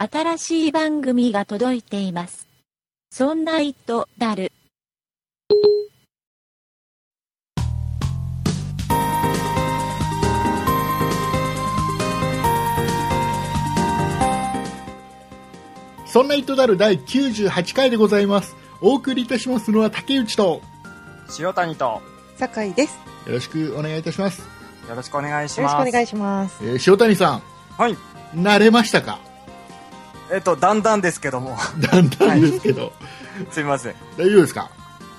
新しい番組が届いています。そんな糸だる。そんな糸だる第98回でございます。お送りいたしますのは竹内と、塩谷と酒井です。よろしくお願いいたします。よろしくお願いしよろします。くお願いします。えー塩谷さはい。ん、慣れましたか？えっと、だんだんですけども、だんだんですけど、すみません。大丈夫ですか？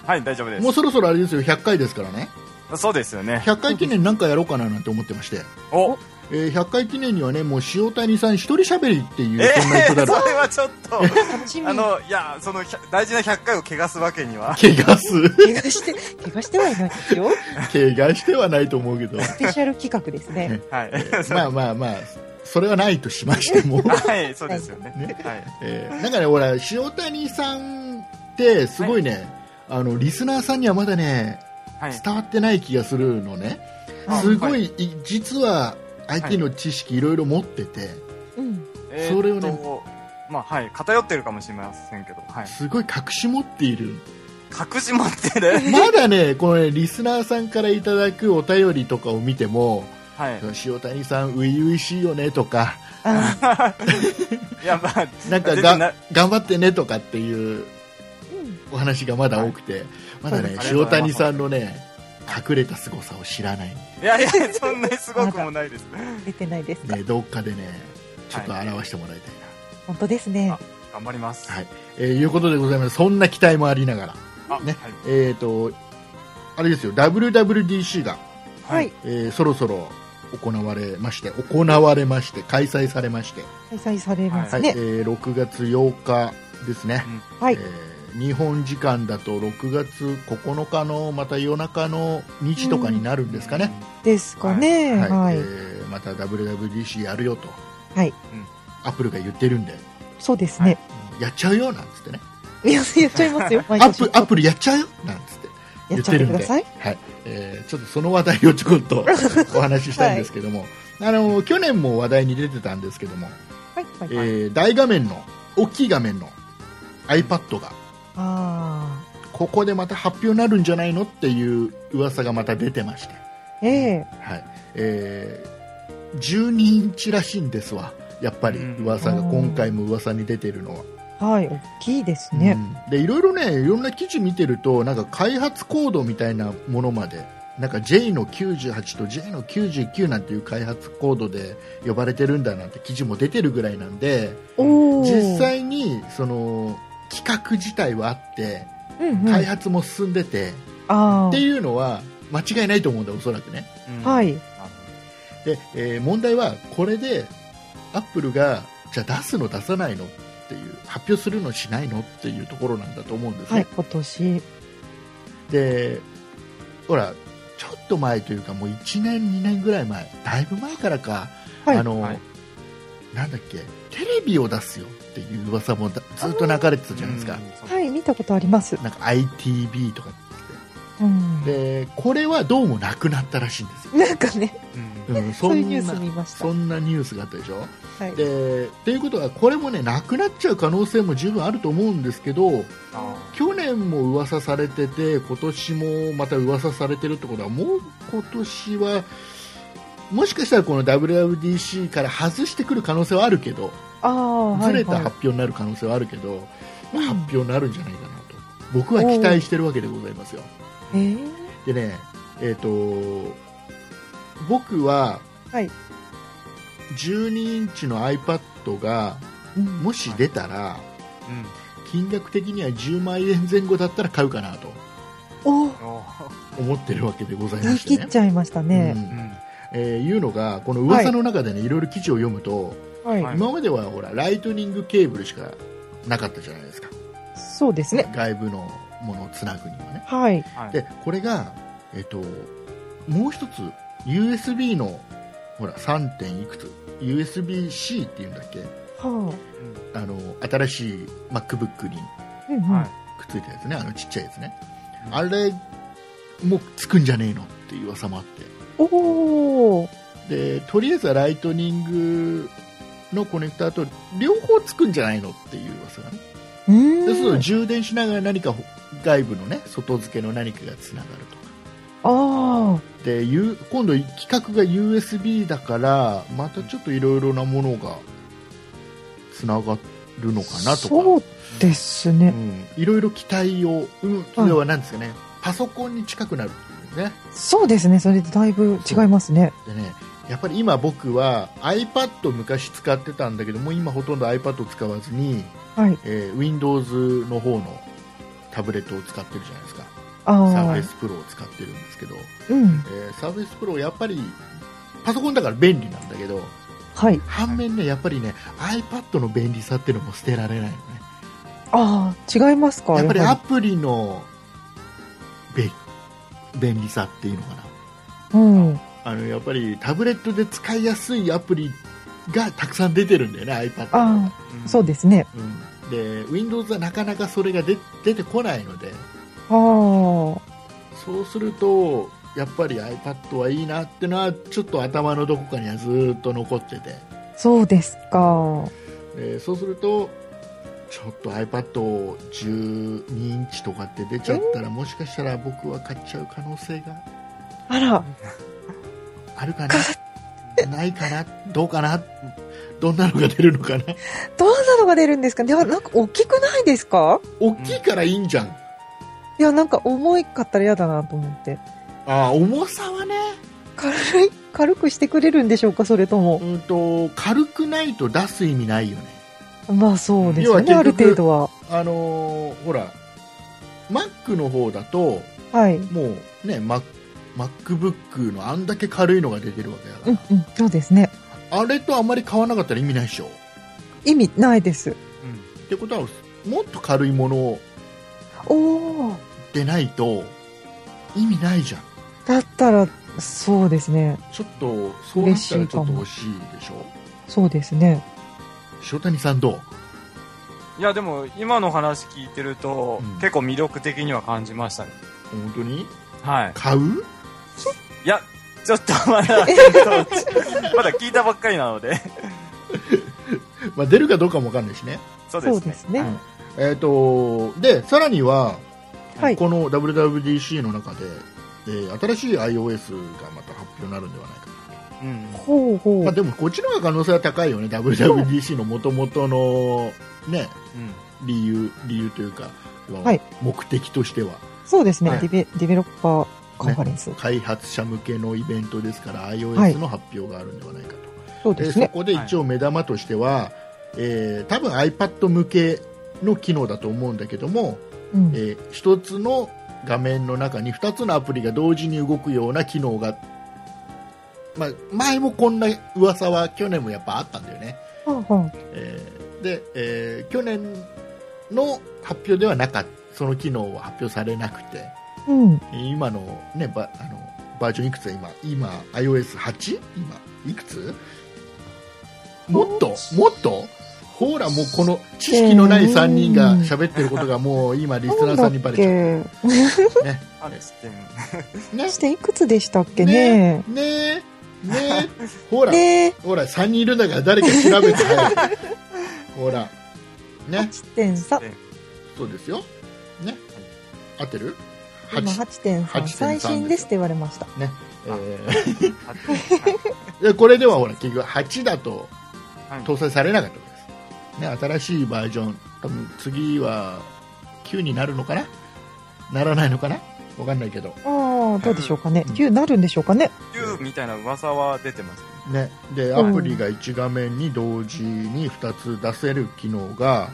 はい、大丈夫です。もうそろそろあれですよ、100回ですからね。そうですよね。100回記念なんかやろうかななんて思ってまして、お、えー100回記念にはね、もう塩谷さん一人喋りっていう、えそんなー、糸だる。それはちょっと。あの、いや、その、大事な100回を汚すわけには。怪我す。怪我して、怪我してはいないですよ。怪我してはないと思うけど。スペシャル企画ですね。はい。まあまあまあ、それはないとしましても。はい、そうですよね。ねはい。えーなんかね、ほら、塩谷さんって、すごいね、あの、リスナーさんにはまだね、はい。伝わってない気がするのね。あすご、はい実は IT の知識いろいろ持ってて、それをねまあ、はい。偏ってるかもしれませんけど、はい。すごい隠し持っている。隠し持ってる？まだね、このね、リスナーさんからいただくお便りとかを見ても、はい。塩谷さん、初々しいよねとか、あ いや、まあ、なんかが頑張ってねとかっていうーうんお話がまだ多くて、まだね、塩谷さんのね、隠れた凄さを知らない。いやいや、そんなにすごくもないです。出てないですか。ね、どっかでね、ちょっと表してもらいたい本当ですね。頑張ります。な。はい。えーいうことでございます。そんな期待もありながら。あ、ねはい。えっ、と、あれですよ、WWDC が、はい。えーそろそろ行われまして、行われまして、開催されまして、開催されますはい、ね。えー6月8日ですね。はいえ。ー日本時間だと6月9日のまた夜中の2時とかになるんですかね。ですかね。はいはい。えーまた WWDC やるよと、はい。アップルが言ってるんで、そうですね。やっちゃうよなんつってね、いや、やっちゃいますよ。アップアップルやっちゃうよなんつってや言ってるんで、ください。はいえーちょっとその話題をちょこっと お話ししたいんですけども、あの去年も話題に出てたんですけども、はい。はい。えー大画面の、大きい画面の iPad が、あここでまた発表になるんじゃないのっていう噂がまた出てまして。あ。ええ。はいえー、12インチらしいんですわ、やっぱりうん噂が、うん今回も噂に出てるのは。はい。大きいですね。うんでいろいろね、いろんな記事見てると、なんか開発コードみたいなものまで、なんか J の98と J の99なんていう開発コードで呼ばれてるんだなんて記事も出てるぐらいなんで。実、際にその企画自体はあって、うんうん。開発も進んでて、あっていうのは間違いないと思うんだ、おそらくね。あ。はい。い。で、えー問題はこれでアップルがじゃあ出すの出さないのっていう発表するのしないのっていうところなんだと思うんですね、はい。今年。でほらちょっと前というかもう1年2年ぐらい前だいぶ前からか、はいあの、はいなんだっけテレビを出すよっていう噂もだずっと流れてたじゃないですか、はい。見たことあります。なんか ITV とかうん。でこれはどうもなくなったらしいんですよ、なんかね、うんうん、そういうニューな。そんなニュースがあったでしょ？はい。でっていうことはこれもねなくなっちゃう可能性も十分あると思うんですけどあ去年も噂されてて今年もまた噂されてるってことはもう今年はもしかしたらこの WWDC から外してくる可能性はあるけど。ずれたはい発表になる可能性はあるけど、まあうん発表になるんじゃないかなと僕は期待してるわけでございますよえー？でねえっ、と僕ははい。12インチの iPad がうんもし出たら、うん金額的には10万円前後だったら買うかなと思ってるわけでございましてね。切っちゃいましたうね。んうんえーいうのがこの噂の中でね、い、ろいろ記事を読むと、はい。はい今まではほらライトニングケーブルしかなかったじゃないですかそうですね。外部のものをつなぐにはね。はい。はい。でこれが、えっともう一つ USB のほら 3. 点いくつ。USB-C っていうんだっけ？はあ。の新しい MacBook にくっついたやつね。あのちっちゃいやつね、うん。あれもつくんじゃねえのっていう噂もあって。おお。でとりあえずはライトニングのコネクタと両方つくんじゃないのっていう噂がね。うーん。でそうすると充電しながら何か外部のね外付けの何かがつながるとかあでゆ今度規格が USB だからまたちょっといろいろなものがつながるのあ。かなとかそうですね。うんいろいろ期待を、うん、それは何ですかね、パソコンに近くなるっていうねそうですね。それでだいぶ違いますね。でねやっぱり今僕は iPad 昔使ってたんだけども今ほとんど iPad を使わずに、はい。えー Windows の方のタブレットを使ってるじゃないですかああ。Surface Pro を使ってるんですけど、うん。えー、Surface Pro やっぱりパソコンだから便利なんだけどはい。反面ねやっぱりね iPad の便利さっていうのも捨てられないのねああ、違いますか？やっぱりやアプリのべ便利さっていうのかなうん。あのやっぱりタブレットで使いやすいアプリがたくさん出てるんだよね iPad ああ、そうですね。うん、で Windows はなかなかそれが出出てこないので。ああ。そうするとやっぱり iPad はいいなってのはちょっと頭のどこかにはずっと残ってて、そうですか。えーそうするとちょっと iPad12 インチとかって出ちゃったらもしかしたら僕は買っちゃう可能性があら。あるかな？ないかな？どうかな？どんなのが出るのかな？どんなのが出るんですか？では、なんか大きくないですか？大きいからいいんじゃん、いや、なんか重いかったら嫌だなと思って。ああ重さはね軽い、軽くしてくれるんでしょうかそれとも。うんと軽くないと出す意味ないよねまあそうですよね、ある程度は。あのーほら Mac の方だとはい。もうね Mac MacBook のあんだけ軽いのが出てるわけだから、うんうん、そうですね。あれとあまり買わなかったら意味ないでしょ？意味ないです。ってことはもっと軽いものおお。でないと意味ないじゃんだったら、そうですね。ちょっとそうなったらちょっと欲しいでしょ？そうですね。塩谷さんどう？いや、でも、今の話聞いてると、うん結構魅力的には感じましたね。本当に？はい。買う？いや、ちょっとまだ、まだ聞いたばっかりなので。まあ出るかどうかもわかんないしねそうですね。そうですね。えっ、とでさらには、はいこの WWDC の中で、えー新しい iOS がまた発表になるんではないかうん。ほうほう。まあ、でもこっちの方が可能性は高いよね WWDC のもともとのねうん。理由理由というか、はい目的としてはそうですね、はいディベ。ディベロッパーカンファレンス。開発者向けのイベントですからはい。iOS の発表があるんではないかと、そうですね。でそこで一応目玉としては、えー多分 iPad 向けの機能だと思うんだけども、うん。えー一つの画面の中に2つのアプリが同時に動くような機能が、まあ、前もこんな噂は去年もやっぱあったんだよね、はあはえーで、えー去年の発表ではなかったその機能は発表されなくて。あうん。今の,、ね、バあのバージョンいくつ？だ今今 iOS8 今いくつ？もっと？もっと？ほらもうこの知識のない3人が喋ってることが もう今リスナーさんにバレちゃう。ね。あれ、知ってん。ね。けしていくつでしたっけね？ねえね。えほら、ね。え。ほら3人いるんだから誰か調べてほら。ね。8.3。そうですよ。ね。合ってる？今8 8.3。8.3最新ですって言われました。ね。えあー これではほら結局8だとはい搭載されなかったです、ね、新しいバージョン多分次は9になるのかな？ならないのかな？わかんないけど、ああ、どうでしょうかね。うん。9なるんでしょうかね。9みたいな噂は出てますね。ね、でアプリが1画面に同時に2つ出せる機能が。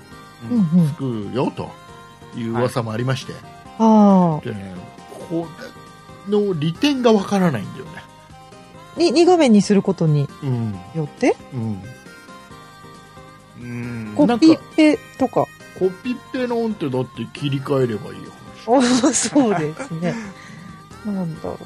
つくよという噂もありまして、ああ。でねこれの利点がわからないんだよねに、2画面にすることにうんよって、うんうん。コピペとか。コピペなんてだって切り替えればいい話ああ、そうですね。なんだろ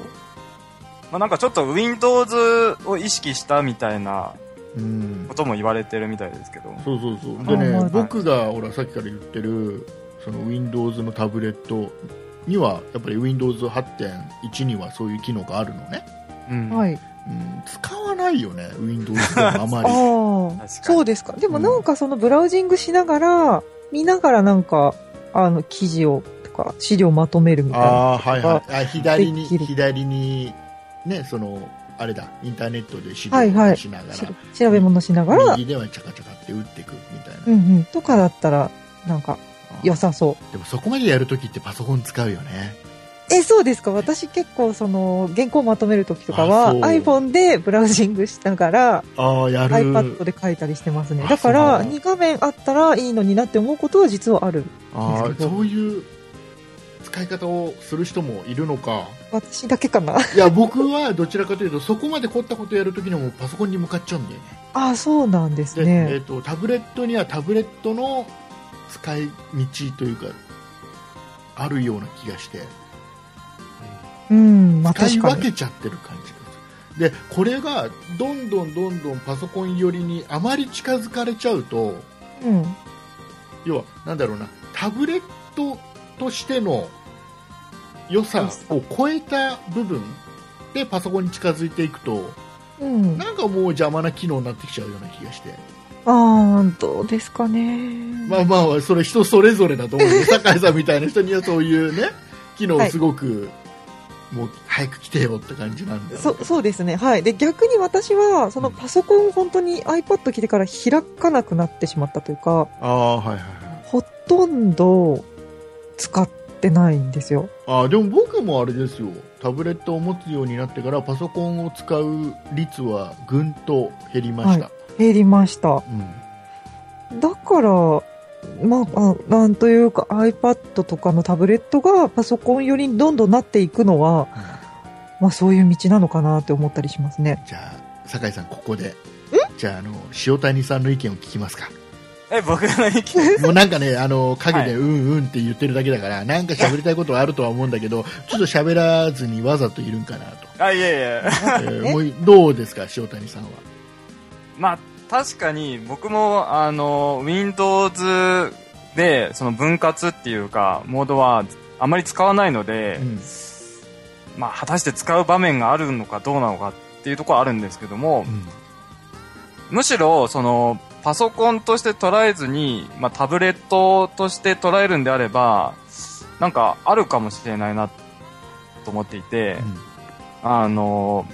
まあなんかちょっと Windows を意識したみたいなうんことも言われてるみたいですけど。そうそうそうでね僕がほらさっきから言ってるその Windows のタブレットにはやっぱり Windows8.1 にはそういう機能があるのね、うん。う。はい。うん、使わなないよね Windows でも あまり。ああ、確かに。そうですか。でもなんかそのブラウジングしながら、見ながらなんか、あの、記事を、とか、資料まとめるみたいな。あはいはい。あ左に左にねそのあれだインターネットで資はいはい。料をしながら、し調べ物しながら、右ではチャカチャカって打っていくみたいな、うんうん、とかだったら、なんか、良さそう。でもそこまでやるときってパソコン使うよねえ、そうですか私結構その、原稿まとめるときとかあは、iPhone でブラウジングしながら、ああやる iPad で書いたりしてますね。あだから、そう2画面あったらいいのになって思うことは実はある。ああですけどそういう使い方をする人もいるのか私だけかな。いや僕はどちらかというとそこまで凝ったことやるときにはもうパソコンに向かっちゃうんだよねああ、そうなんですで、えね。ー、とタブレットにはタブレットの使い道というかあるような気がしてうん、まあ使い。分けちゃってる感じがするでこれがどんどんどんどんパソコン寄りにあまり近づかれちゃうとうん。要はなんだろうなタブレットとしての良さを超えた部分でパソコンに近づいていくとうん。なんかもう邪魔な機能になってきちゃうような気がしてああ、どうですかね。まあまあそれ人それぞれだと思うよ 酒井さんみたいな人にはそういうね機能すごく、もう早く来てよって感じなんだよねそそうですね。はい。で、逆に私は、そのパソコンを本当に iPad 来てから開かなくなってしまったというか、ああはいはいはいほとんど使ってないんですよ。あでも僕もあれですよタブレットを持つようになってからパソコンを使う率はぐんと減りました、減りました。うん、だから、まあ、あなんというか iPad とかのタブレットがパソコン寄りにどんどんなっていくのは、まあそういう道なのかなって思ったりしますね。じゃあ酒井さんここでじゃああの塩谷さんの意見を聞きますかえ、僕の意見？もうなんかねあの陰ではいうんうんって言ってるだけだから、なんか喋りたいことはあるとは思うんだけどちょっと喋らずにわざといるんかなと、あ、いえいえ。えーもうどうですか塩谷さんは？まあ、確かに僕も、あの、Windows で、その分割っていうか、モードはあまり使わないので、うん。まあ、果たして使う場面があるのかどうなのかっていうところはあるんですけども、むしろ、その、パソコンとして捉えずに、まあ、タブレットとして捉えるんであれば、なんか、あるかもしれないな、と思っていて、あの、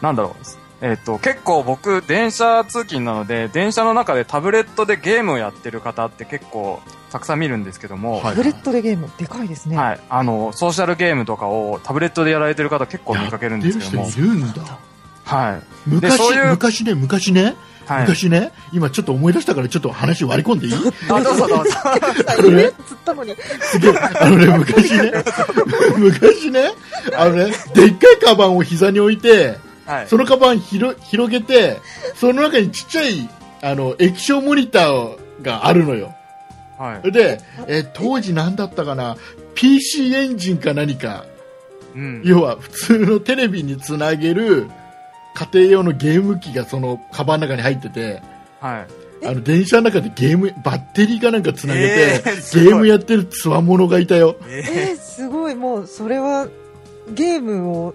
なんだろう、えっ、と、結構僕、電車通勤なので、電車の中でタブレットでゲームをやってる方って結構、たくさん見るんですけども、はいタブレットでゲーム、でかいですね。はい。あの、ソーシャルゲームとかをタブレットでやられてる方結構見かけるんですけどもいるんだはい。昔そういう昔ね昔ね、はい。昔ね今ちょっと思い出したからちょっと話割り込んでいい？あ、どうぞどうぞ。あのね つったのに。すげえあのね昔ね昔ねあのねでっかいカバンを膝に置いてはい。そのカバン広げてその中にちっちゃいあの液晶モニターがあるのよはい。で、えー当時何だったかな？PC エンジンか何かうん。要は普通のテレビにつなげる家庭用のゲーム機がそのカバンの中に入っててはい。あの電車の中でゲームバッテリーかなんかつなげて、えーゲームやってるつわものがいたよええー、すごい、もう、それは、ゲームを、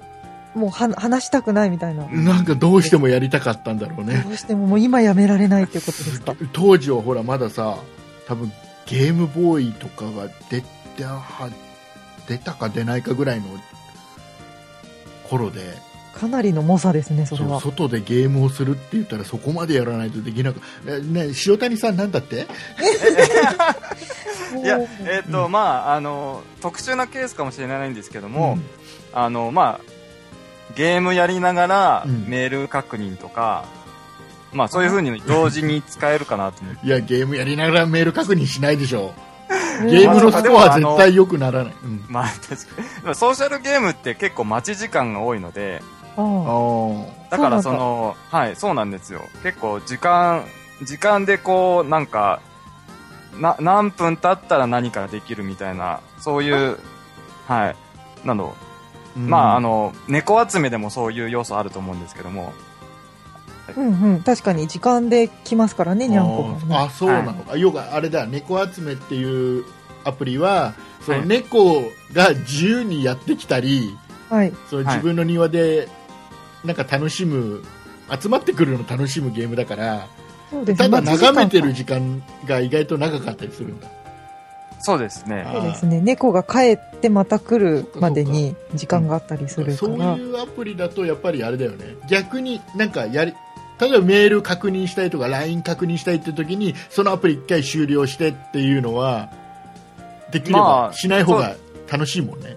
もうは、話したくないみたいな。なんかどうしてもやりたかったんだろうねどうしてももう今やめられないってことですか？当時はほらまださ多分ゲームボーイとかが出たは出たか出ないかぐらいの頃でかなりの猛者ですね、それは。外でゲームをするって言ったらそこまでやらないとできなくえね塩谷さんなんだって？いやえっ、と、まあ、あの、特殊なケースかもしれないんですけども、あの、まあ、ゲームやりながらうん。メール確認とか、まあ、そういう風に同時に使えるかなと思って。いやゲームやりながらメール確認しないでしょ。ね ゲームのスコアは絶対良くならない、うん。まあ、確かに。ソーシャルゲームって結構待ち時間が多いので、だからその、はい、そうなんですよ。結構時間、時間でこう、なんか、な、何分経ったら何かできるみたいな、そういう、はい、なの、ーまあ、あの、猫集めでもそういう要素あると思うんですけども、うんうん。確かに時間で来ますからね、にゃんこが、ね。あそうなのか、要はあれだ猫集めっていうアプリはそのはい。猫が自由にやってきたり、はい。そのはい自分の庭でなんか楽しむ集まってくるのを楽しむゲームだからそうですただ眺めてる時間が意外と長かったりするんだそうですね。そうですね。猫が帰ってまた来るまでに時間があったりするかそうら。いうアプリだとやっぱりあれだよね逆になんかやり例えばメール確認したいとか LINE 確認したいって時にそのアプリ1回終了してっていうのはできれまばあしない方が楽しいもんね、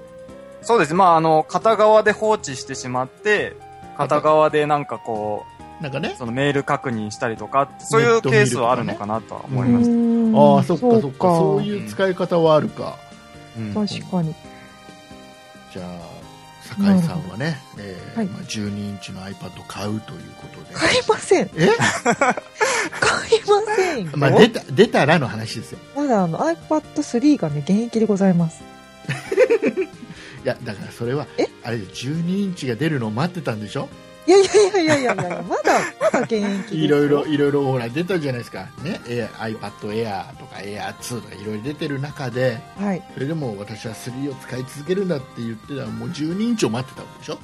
そうです。まあ、あの、片側で放置してしまって、片側でなんかこなんかね。う、そのメール確認したりとか、そういうケースはあるのかなとは思います。うん。ああそっかそっか。そういう使い方はあるか、うん。確かに。じゃあ酒井さんはね、えーはい。まあ、12インチの iPad 買うということで。買いません。え、買いませんよ。まあ、出た出たらの話ですよ。まだあの iPad3 がね、現役でございます。いやだからそれはえ？あれで12インチが出るのを待ってたんでしょ？いやいやいやいやいやいや、まだ、まだ現役。いろいろいろいろほら出たじゃないですか、ね、iPad Air とか Air2 とかいろいろ出てる中ではい。それでも私は3を使い続けるんだって言ってたらもう12インチを待ってたわけでしょ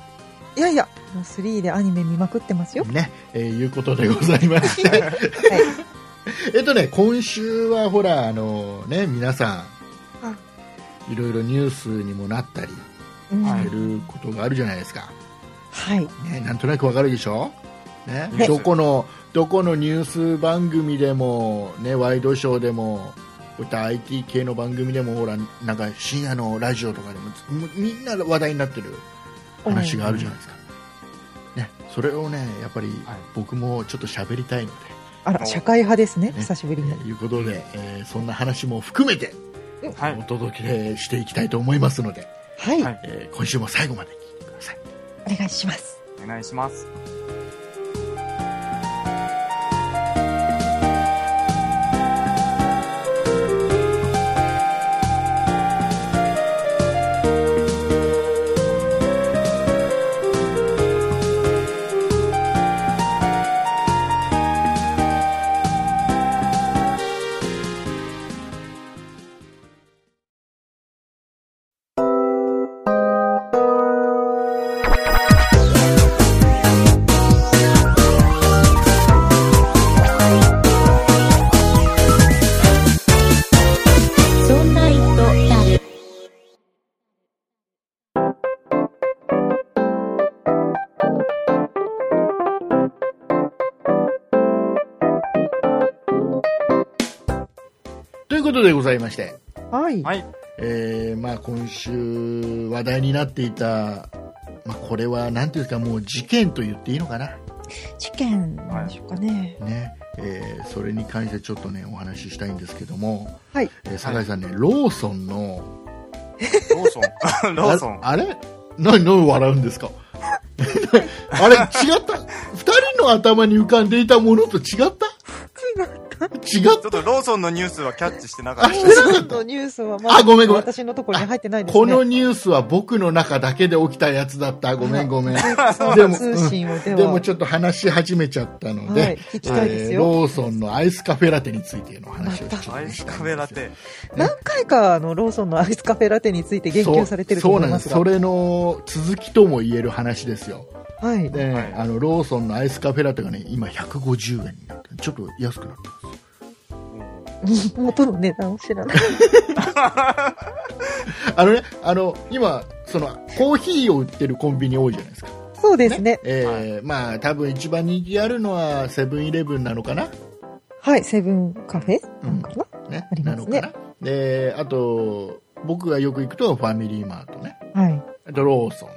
いやいや、もう3でアニメ見まくってますよ。ね、えーいうことでございまして はい。えっとね今週はほらあのね皆さんいろいろニュースにもなったりしてることがあるじゃないですか、はい。ね、なんとなくわかるでしょ、ねねどこのどこのニュース番組でも、ね、ワイドショーでもこういった IT 系の番組でもほらなんか深夜のラジオとかでももみんな話題になってる話があるじゃないですか、ね、それをねやっぱりはい僕もちょっと喋りたいのあら、社会派ですね。ね久しぶりで、にえ。ーいうことで、えーそんな話も含めてはいお。届けしていきたいと思いますので、はい。はいえー今週も最後までお願いします。お願いします。ことでございまして、はい。はい。えーまあ、今週話題になっていた、まあ、これは何ていうんですかもう事件と言っていいのかな、事件なんでしょうかね。ねえーそれに関してちょっとねお話ししたいんですけども、はい。えー酒井さんね、ローソンのローソン。ローソン。あれ？あれ何何笑うんですか？あれ違った？2人の頭に浮かんでいたものと違った？違っちょっとローソンのニュースはキャッチしてなかった。あしです。てなかったのニュースはまあごめんごめん私のところに入ってないですね。このニュースは僕の中だけで起きたやつだった。ごめんごめん。でも通信をでもちょっと話し始めちゃったので、はい聞きたいですよ。えーローソンのアイスカフェラテについての話をちょっとアイスカフェラテ。何回かあのローソンのアイスカフェラテについて言及されてると思いますが。そうそうなんです。それの続きとも言える話ですよはい。で、はいあのローソンのアイスカフェラテがね今150円になってちょっと安くなってます元の値段を知らない。あのねあの今そのコーヒーを売ってるコンビニ多いじゃないですかそうですね。えーまあ多分一番人気あるのはセブンイレブンなのかなはい。セブンカフェなんかな、ねありますねなのかなであと僕がよく行くとファミリーマートねはい。あとローソン。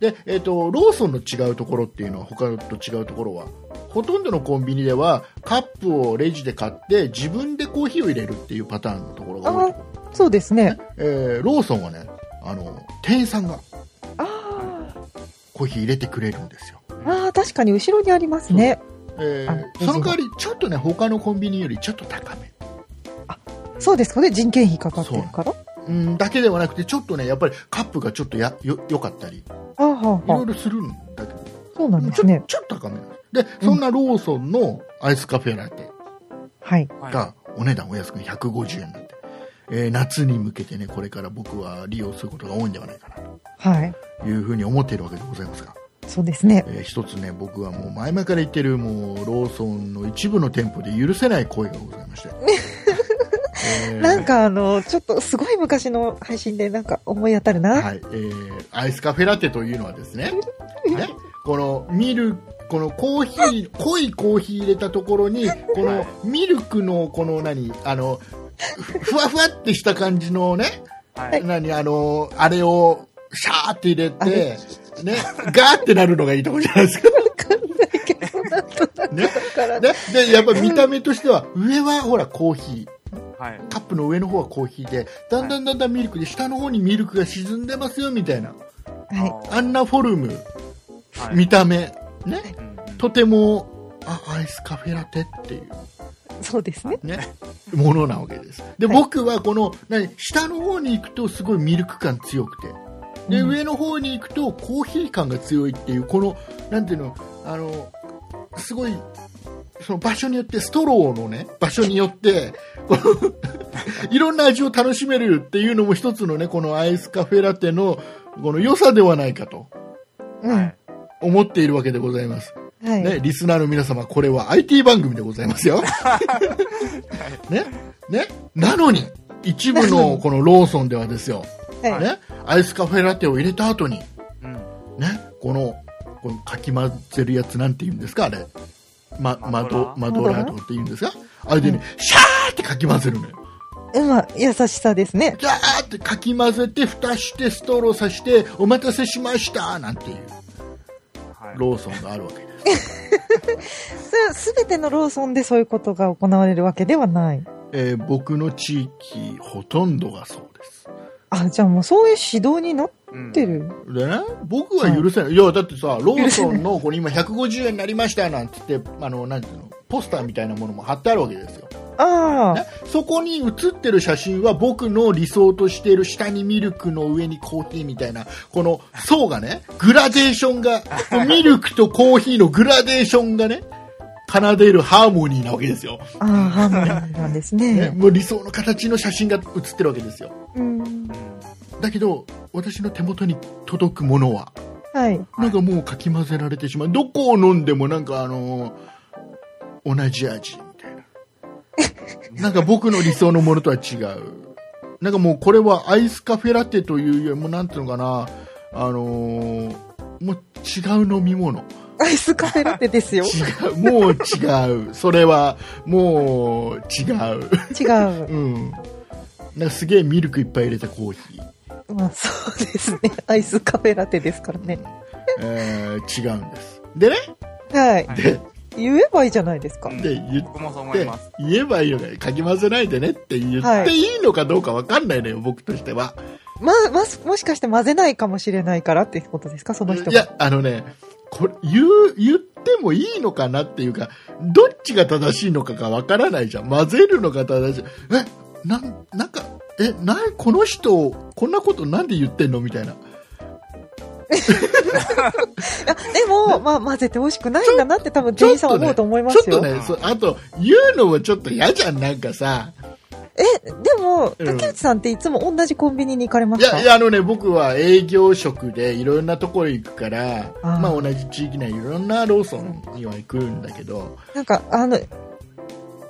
で、えー、とローソンの違うところっていうのは他と違うところはほとんどのコンビニではカップをレジで買って自分でコーヒーを入れるっていうパターンのところが多いそうですね。えーローソンはねあの店員さんがあコーヒー入れてくれるんですよ、あ。ああ、確かに後ろにありますね。えーその代わりちょっとね他のコンビニよりちょっと高めそうですかね。人件費かかってるから？うんだけではなくてちょっとねやっぱりカップがちょっとやよ良かったりはあ、ろはいろするんだけどそうなんですね。ちょっと高めなんですでそんなローソンのアイスカフェラテがお値段お安く150円なんで、えー夏に向けてねこれから僕は利用することが多いんではないかなはい。というふうに思っているわけでございますが、そうですね。えー一つね、僕はもう前々から言ってる、もう、ローソンの一部の店舗で許せない行為がございまして。えーなんかあの、ちょっとすごい昔の配信でなんか思い当たるな。はい、えーアイスカフェラテというのはですね、ねこのミルこのコーヒー、濃いコーヒー入れたところに、このミルクのこの何、あの、ふふわふわってした感じのね、はい。何、あの、あれをシャーって入れあて、ね、ガーってなるのがいいとこじゃないですか。ね。ね、で、やっぱ見た目としては、上はほらコーヒー、はい。カップの上の方はコーヒーで、だんだんだんだんミルクで、下の方にミルクが沈んでますよ、みたいな。はい。あんなフォルム、はい。見た目、ね、とても、あ、アイスカフェラテっていう、そうですね。ね、ものなわけです。で、はい。僕はこの、何、下の方に行くとすごいミルク感強くて、で、うん。上の方に行くとコーヒー感が強いっていう、この、なんていうの、あの、すごい、その場所によって、ストローのね、場所によって、この いろんな味を楽しめるっていうのも一つのね、このアイスカフェラテの、この良さではないかとうん。思っているわけでございます。い。ね、リスナーの皆様、これは IT 番組でございますよ。ね、ね、なのに、一部のこのローソンではですよ、はい。ね、アイスカフェラテを入れた後に、うん。ね、この、このかき混ぜるやつなんて言うんですか、あれ。ま、マド、マドラー？とかって言うんですか？あれでね、シャーってかき混ぜるのよ。うん、まあ、優しさですね。ジャーってかき混ぜて、蓋して、ストローさして、お待たせしましたなんていうはい。ローソンがあるわけです。すべてのローソンでそういうことが行われるわけではない。えー僕の地域、ほとんどがそうです。あ、じゃあもうそういう指導になっうんてる。でね、僕は許せない。いや、だってさ、ローソンの、これ今150円になりましたなんて言って、あの、なんていうの、ポスターみたいなものも貼ってあるわけですよ。あね、そこに写ってる写真は僕の理想としている下にミルクの上にコーヒーみたいな、この層がね、グラデーションが、ミルクとコーヒーのグラデーションがね、奏でるハーモニーなわけですよ。あ、ああ、ハーモニーなんですね、ね。もう理想の形の写真が写ってるわけですよ。うん。だけど、私の手元に届くものは、はい。なんかもうかき混ぜられてしまう。どこを飲んでもなんかあのー同じ味みたいな。なんか僕の理想のものとは違う。なんかもうこれはアイスカフェラテというよりもなんていうのかな、あのーもう違う飲み物。アイスカフェラテですよ。違う、もう違う。それはもう違う。違う。うん。なんかすげえミルクいっぱい入れたコーヒー。まあそうですね。アイスカフェラテですからね。えー違うんです。でね、はい。はいで、言えばいいじゃないですか。うんで言っ僕もそう思っています。言えばいいのかかき混ぜないでねって言っていいのかどうかわかんないのよ、僕としては。ま、ま、もしかして混ぜないかもしれないからってことですか？その人が。いや、あのね、これ、言う、言ってもいいのかなっていうか、どっちが正しいのかがわからないじゃん。混ぜるのが正しい。え、なん、なんか、え、な、この人、こんなことなんで言ってんのみたいな。あでも、まあ混ぜて美味しくないんだなって多分店員さん思うと思いますよ。ちょっとね、そあと、言うのもちょっと嫌じゃん、なんかさ。え、でも、うん竹内さんっていつも同じコンビニに行かれますか？いや、いや、あのね、僕は営業職でいろんなところ行くから、あーまあ同じ地域内いろんなローソンには行くんだけど、なんか、あの、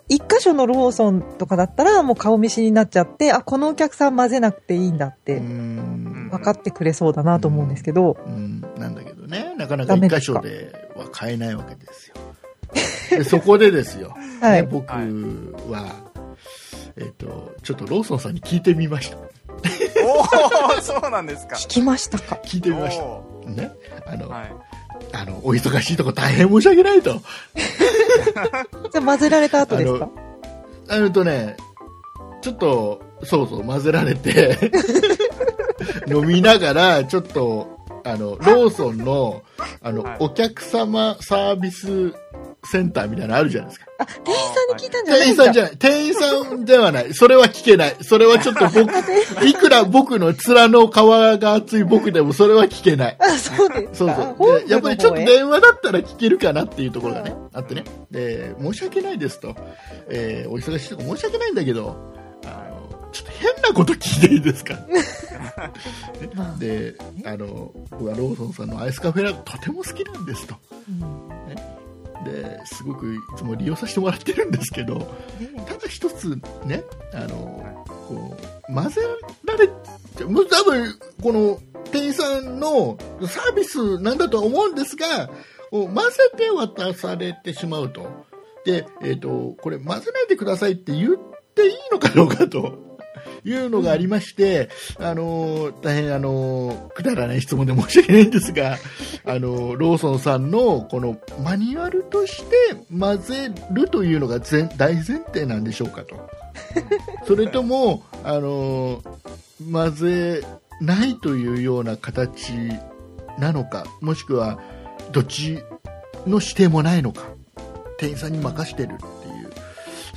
一箇所のローソンとかだったらもう顔見知りになっちゃって、あ、このお客さん混ぜなくていいんだってん、分かってくれそうだなと思うんですけど、うん、なんだけどね、なかなか一箇所では買えないわけですよ。でそこでですよ、はいね僕は、えっ、と、ちょっとローソンさんに聞いてみました。おおそうなんですか。聞きましたか？聞いてみました。おね。あの、ーはい。あの、お忙しいとこ大変申し訳ないと。じゃあ混ぜられた後ですか？あのとね、ちょっと、そうそう、混ぜられて、飲みながら、ちょっと、あの、ローソンの、あの、はいお客様サービスセンターみたいなのあるじゃないですか。あ、店員さんに聞いたんじゃない店員さんじゃない。店員さんではない。それは聞けない。それはちょっと僕、いくら僕の面の皮が厚い僕でもそれは聞けない。あ、そうですそうか。そう。でやっぱりちょっとね、電話だったら聞けるかなっていうところがね、あってね。で、申し訳ないですと。えーお忙しいとこ申し訳ないんだけど、ちょっと変なこと聞いていいですか？まあであの僕はローソンさんのアイスカフェラとても好きなんですと。うん。ですごくいつも利用させてもらってるんですけどねただ一つねあのこう混ぜられ多分この店員さんのサービスなんだとは思うんですが混ぜて渡されてしまうと。で、えー、とこれ混ぜないでくださいって言っていいのかどうかと。いうのがありまして、あの大変あのくだらない質問で申し訳ないんですが、あのローソンさんのこのマニュアルとして混ぜるというのが前大前提なんでしょうかと。それとも、あの混ぜないというような形なのか、もしくはどっちの指定もないのか、店員さんに任してる、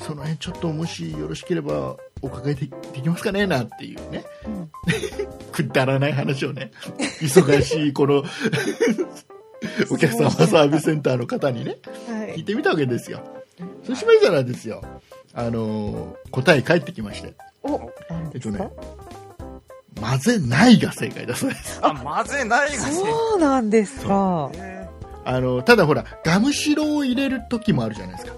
その辺ちょっともしよろしければお伺いでできますかねなんていうね、うんくだらない話をね、忙しいこの お客様サービスセンターの方にね、はい聞いてみたわけですよ。そうしましたらですよ、あの答え返ってきまして、えっとね、混ぜないが正解だそうです。あ、混ぜないがね。そうなんですか。えあの、ただほら、ガムシロを入れる時もあるじゃないですか。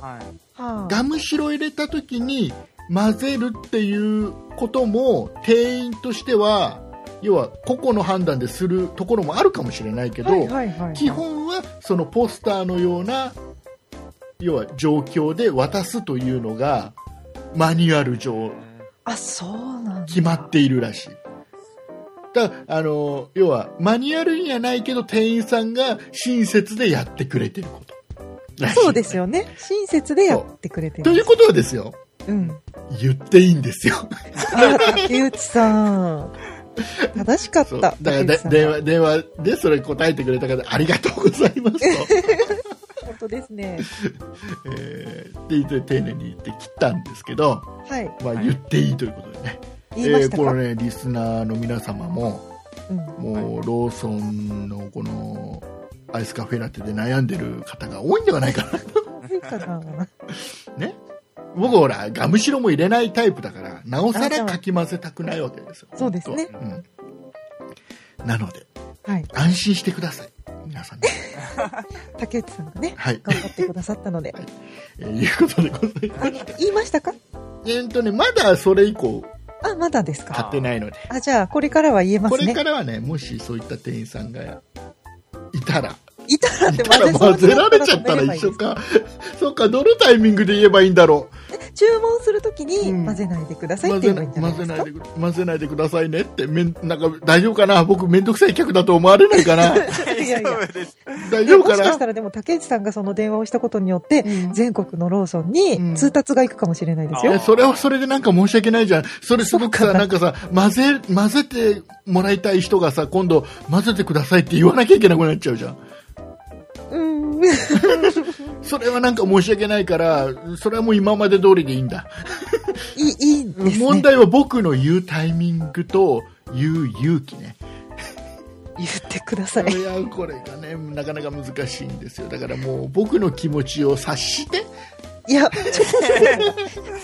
ーはい。はあガムシロ入れた時に混ぜるっていうことも店員としては、要は個々の判断でするところもあるかもしれないけど、はいはいはいはい基本はそのポスターのような要は状況で渡すというのがマニュアル上あ、そうなんだ。決まっているらしい。だあの要はマニュアルにはないけど店員さんが親切でやってくれてることそうですよね。親切でやってくれてる。ということはですようん。言っていいんですよあ、竹内さん。正しかった。だから電話電話でそれ答えてくれた方ありがとうございますと、本当ですね。えーって言って丁寧に言って切ったんですけど、はい。まあ、言っていいということでね、言いえーこのねリスナーの皆様もうん。もうローソンのこのアイスカフェラテで悩んでる方が多いんではないかな。いいかな。ね。僕ほらガムシロも入れないタイプだからなおさらかき混ぜたくないわけですよ。そうですね。うん、なのではい。安心してください。皆さんね。竹内さんがね、はい、頑張ってくださったので。えーいうことでございま言いましたか？えーっとねまだそれ以降あ、まだですか。買ってないので。あ、じゃあ、これからは言えますね。これか。らはねもしそういった店員さんがいたら。いたらっていたら混ぜられちゃったら一緒か。そっか、どのタイミングで言えばいいんだろ注文するときにうん混ぜないでくだう。さいって言えばいいんじゃないですか？混ぜない。でく、混ぜないでくださいねって、めん、なんか、大丈夫かな？僕めんどくさい客だと思われないかな？いやいや大丈夫です。大丈夫かな？もしかしたらでも竹内さんがその電話をしたことによって、うん全国のローソンうんに通達が行くかもしれないですよ。えそれはそれでなんか申し訳ないじゃん。それすごくさ、なんかさ、混ぜ、混ぜてもらいたい人がさ、今度、混ぜてくださいって言わなきゃいけなくなっちゃうじゃん。うん。それはなんか申し訳ないから、それはもう今まで通りでいいんだ。いい、いいですね。問題は僕の言うタイミングと言う勇気ね。言ってください。いやこれがねなかなか難しいんですよだからもう僕の気持ちを察して、いや、ちょっ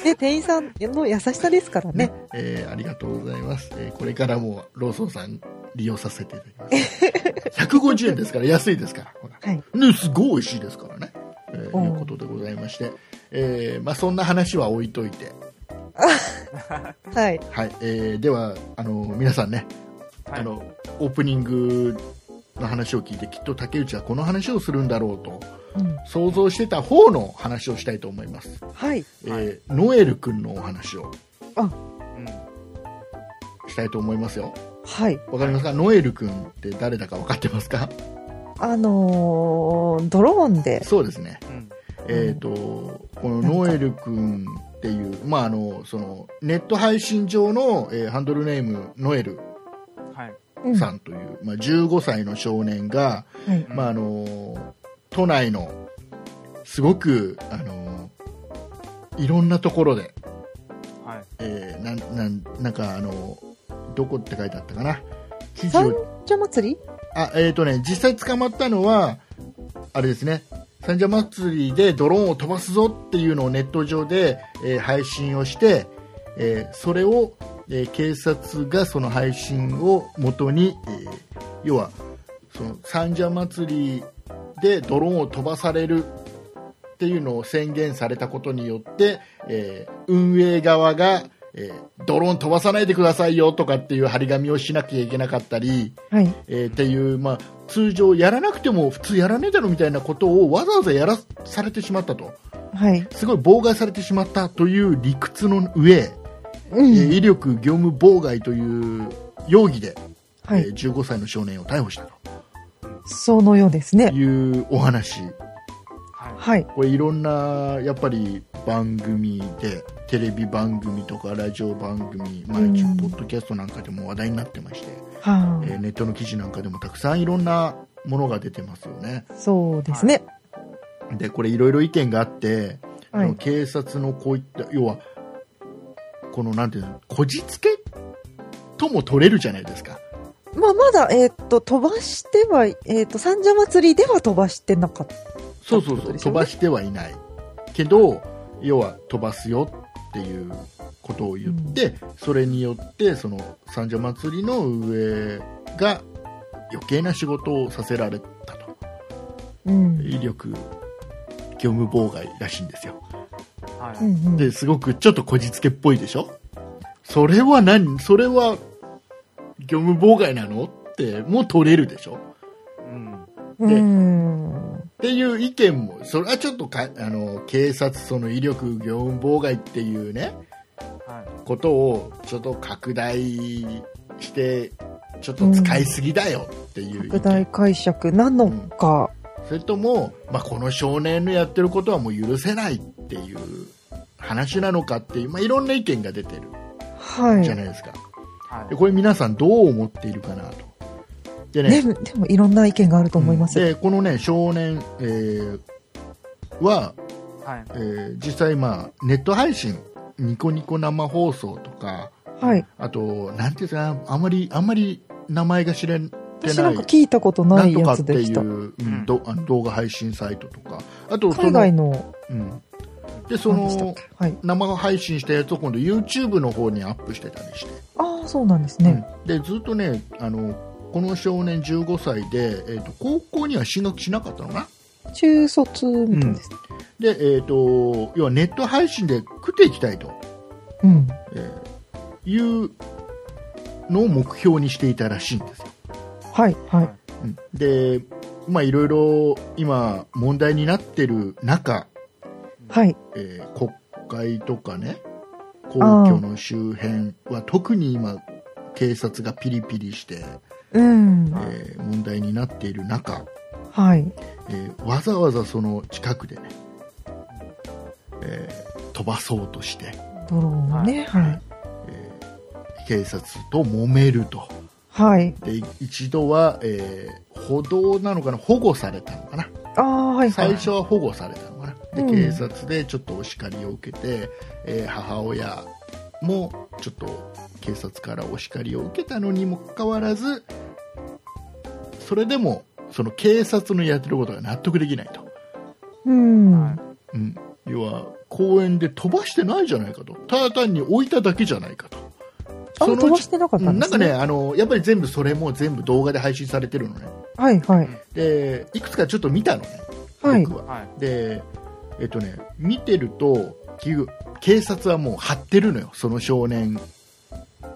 と、ね、店員さんの優しさですからね。えーありがとうございます、えーこれからもローソンさん利用させていただきます。150円ですから安いですから。ほら。はい。ねすごい美味しいですからね、えーいうことでございまして、えーまあ、そんな話は置いといて、はい。はい。えーではあの皆さんね、はい。あのオープニングの話を聞いてきっと竹内はこの話をするんだろうと。うん。想像してた方の話をしたいと思いますはい。えーノエル君のお話をうん。したいと思いますよ。はい。わかりますか？ノエル君って誰だか分かってますか？あのードローンで、そうですね。うん。えっ、と、このノエル君っていう、まあ、あの、その、ネット配信上の、えーハンドルネーム、ノエルはい。うんさんという、まあ、15歳の少年が、はい。まあ、あの、都内の、すごく、あの、いろんなところで、はい。えーなん、なん、なんか、あの、どこって書いてあったかな？記事三を茶祭り？あ、えっ、とね、実際捕まったのは、あれですね、三社祭りでドローンを飛ばすぞっていうのをネット上で、えー配信をして、えーそれを、えー警察がその配信を元に、えー要はその三社祭りでドローンを飛ばされるっていうのを宣言されたことによって、えー運営側が、えードローン飛ばさないでくださいよとかっていう張り紙をしなきゃいけなかったり、はい。えーっていう、まあ、通常やらなくても普通やらねえだろみたいなことをわざわざやらされてしまったとはい。すごい妨害されてしまったという理屈の上、うえーん。威力業務妨害という容疑で、はい。えー15歳の少年を逮捕したそのようですねと。いうお話はい。はい。これいろんなやっぱり番組でテレビ番組とかラジオ番組、まあ、うん一応ポッドキャストなんかでも話題になってまして、はえーネットの記事なんかでもたくさんいろんなものが出てますよねい。そうですね。でこれいろいろ意見があって、あのはい。警察のこういった要はこのなんていうのこじつけとも取れるじゃないですかまあ、まだ、えーっと、飛ばしては、えーっと、三社祭りでは飛ばしてなかった。そうそうそう、飛ばしてはいないけど要は飛ばすよっていうことを言って、それによってその三社祭りの運営が余計な仕事をさせられたとうん。威力業務妨害らしいんですよはい。うんうん。ですごくちょっとこじつけっぽいでしょ？それは何？それは業務妨害なの？ってもう取れるでしょ？うん。うん。っていう意見もそれはちょっとかあの警察その威力業務妨害っていうねはい。ことをちょっと拡大してちょっと使いすぎだよっていう意見、拡大解釈なのか。それとも、まあ、この少年のやってることはもう許せないっていう話なのかっていう、まあ、いろんな意見が出てるはい。じゃないですか、はいで。これ皆さんどう思っているかなとでねでも、でもいろんな意見があると思います。でこのね少年、えーは、はい。えー実際、まあ、ネット配信ニコニコ生放送とかはい。あとなんていうんですかあんまりあんまり名前が知れて私なないんか聞いたことななんいやとかっていう、つでした。うんどあの動画配信サイトとかあとその海外の、うん、でそのはい。生配信したやつを今度 YouTube の方にアップしてたりして、ああ、そうなんですね。うんでずっとねあのこの少年15歳で、えー、と高校には進学しなかったのかな？中卒みたいです。で、えー、と要はネット配信で食っていきたいと、うん。えーいうのを目標にしていたらしいんですよ、はい、はい。うんでまあいろいろ今問題になってる中、はい。えー国会とかね皇居の周辺は特に今警察がピリピリして、うん。えー問題になっている中、はい。えーわざわざその近くでね、えー飛ばそうとして、ドローンをね。はい。えー警察と揉めるとはい。で一度は、えー歩道なのかな保護されたのかなああ、はい、はい。最初は保護されたので、うん。警察でちょっとお叱りを受けて、えー母親もちょっと警察からお叱りを受けたのにもかかわらずそれでもその警察のやってることが納得できないと、うん。はい。うん、要は公園で飛ばしてないじゃないかと。ただ単に置いただけじゃないかと。あ、その飛ばしてなかったんですね。なんかねあのやっぱり全部それも全部動画で配信されてるのね。はい、はい。でいくつかちょっと見たのね。はい。僕は、はい。でえっとね見てると警察はもう張ってるのよ。その少年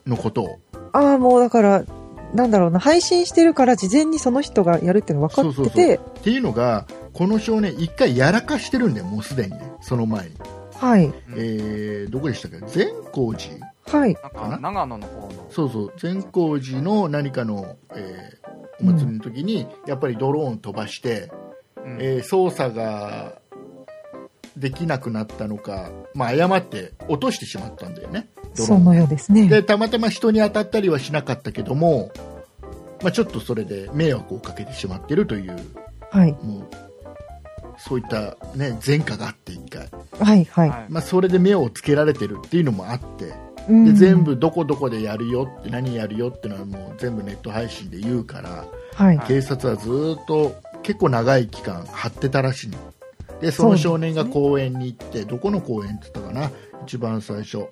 のことを。ああ、もうだから、なんだろうな、配信してるから事前にその人がやるっていうの分かってて、そうそうそう。っていうのがこの少年一回やらかしてるんだよもうすでに。ねその前に、はい、えー、どこでしたっけ？善光寺はい、なんか、長野の方の。そうそう。善光寺の何かの、えーお祭りの時に、やっぱりドローン飛ばして、うん。えー操作ができなくなったのか、まあ、誤って落としてしまったんだよね。そのようですね。でたまたま人に当たったりはしなかったけども、まあ、ちょっとそれで迷惑をかけてしまってるというはい、もうそういった、ね、前科があって一回、はい、はい。はい。まあ、それで目をつけられてるっていうのもあってうん。で全部どこどこでやるよって何やるよってのはもう全部ネット配信で言うからはい、はい。警察はずっと結構長い期間張ってたらしいのでその少年が公園に行って、どこの公園って言ったかな？一番最初、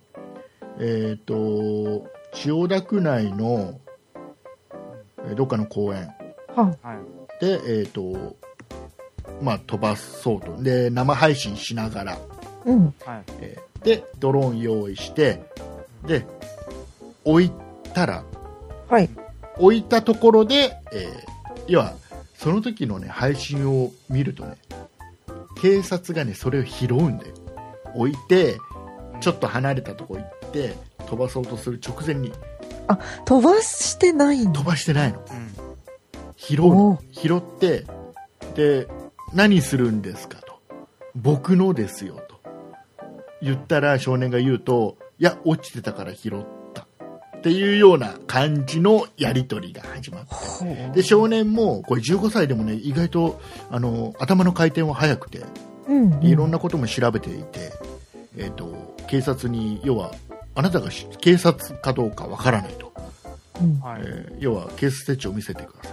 えっ、と、千代田区内の、えーどっかの公園。で、えっ、と、まあ、飛ばそうと。で、生配信しながら、うん。はい。えーで、ドローン用意して、で、置いたら、はい。置いたところで、えー要は、その時のね、配信を見るとね、警察がね、それを拾うんだよ。置いて、ちょっと離れたとこ行って、飛ばそうとする直前に飛ばしてないんだ飛。ばしてないの。うん。拾うの拾って、で、何するんですかと。僕のですよと。言ったら少年が言うと、いや、落ちてたから拾った。っていうような感じのやり取りが始まって。で、少年も、これ15歳でもね、意外と、あの、頭の回転は速くて、うん。いろんなことも調べていて、えっ、と、警察に、要は、あなたがし警察かどうかわからないと。うん。はい。えー要は、警察手帳を見せてください。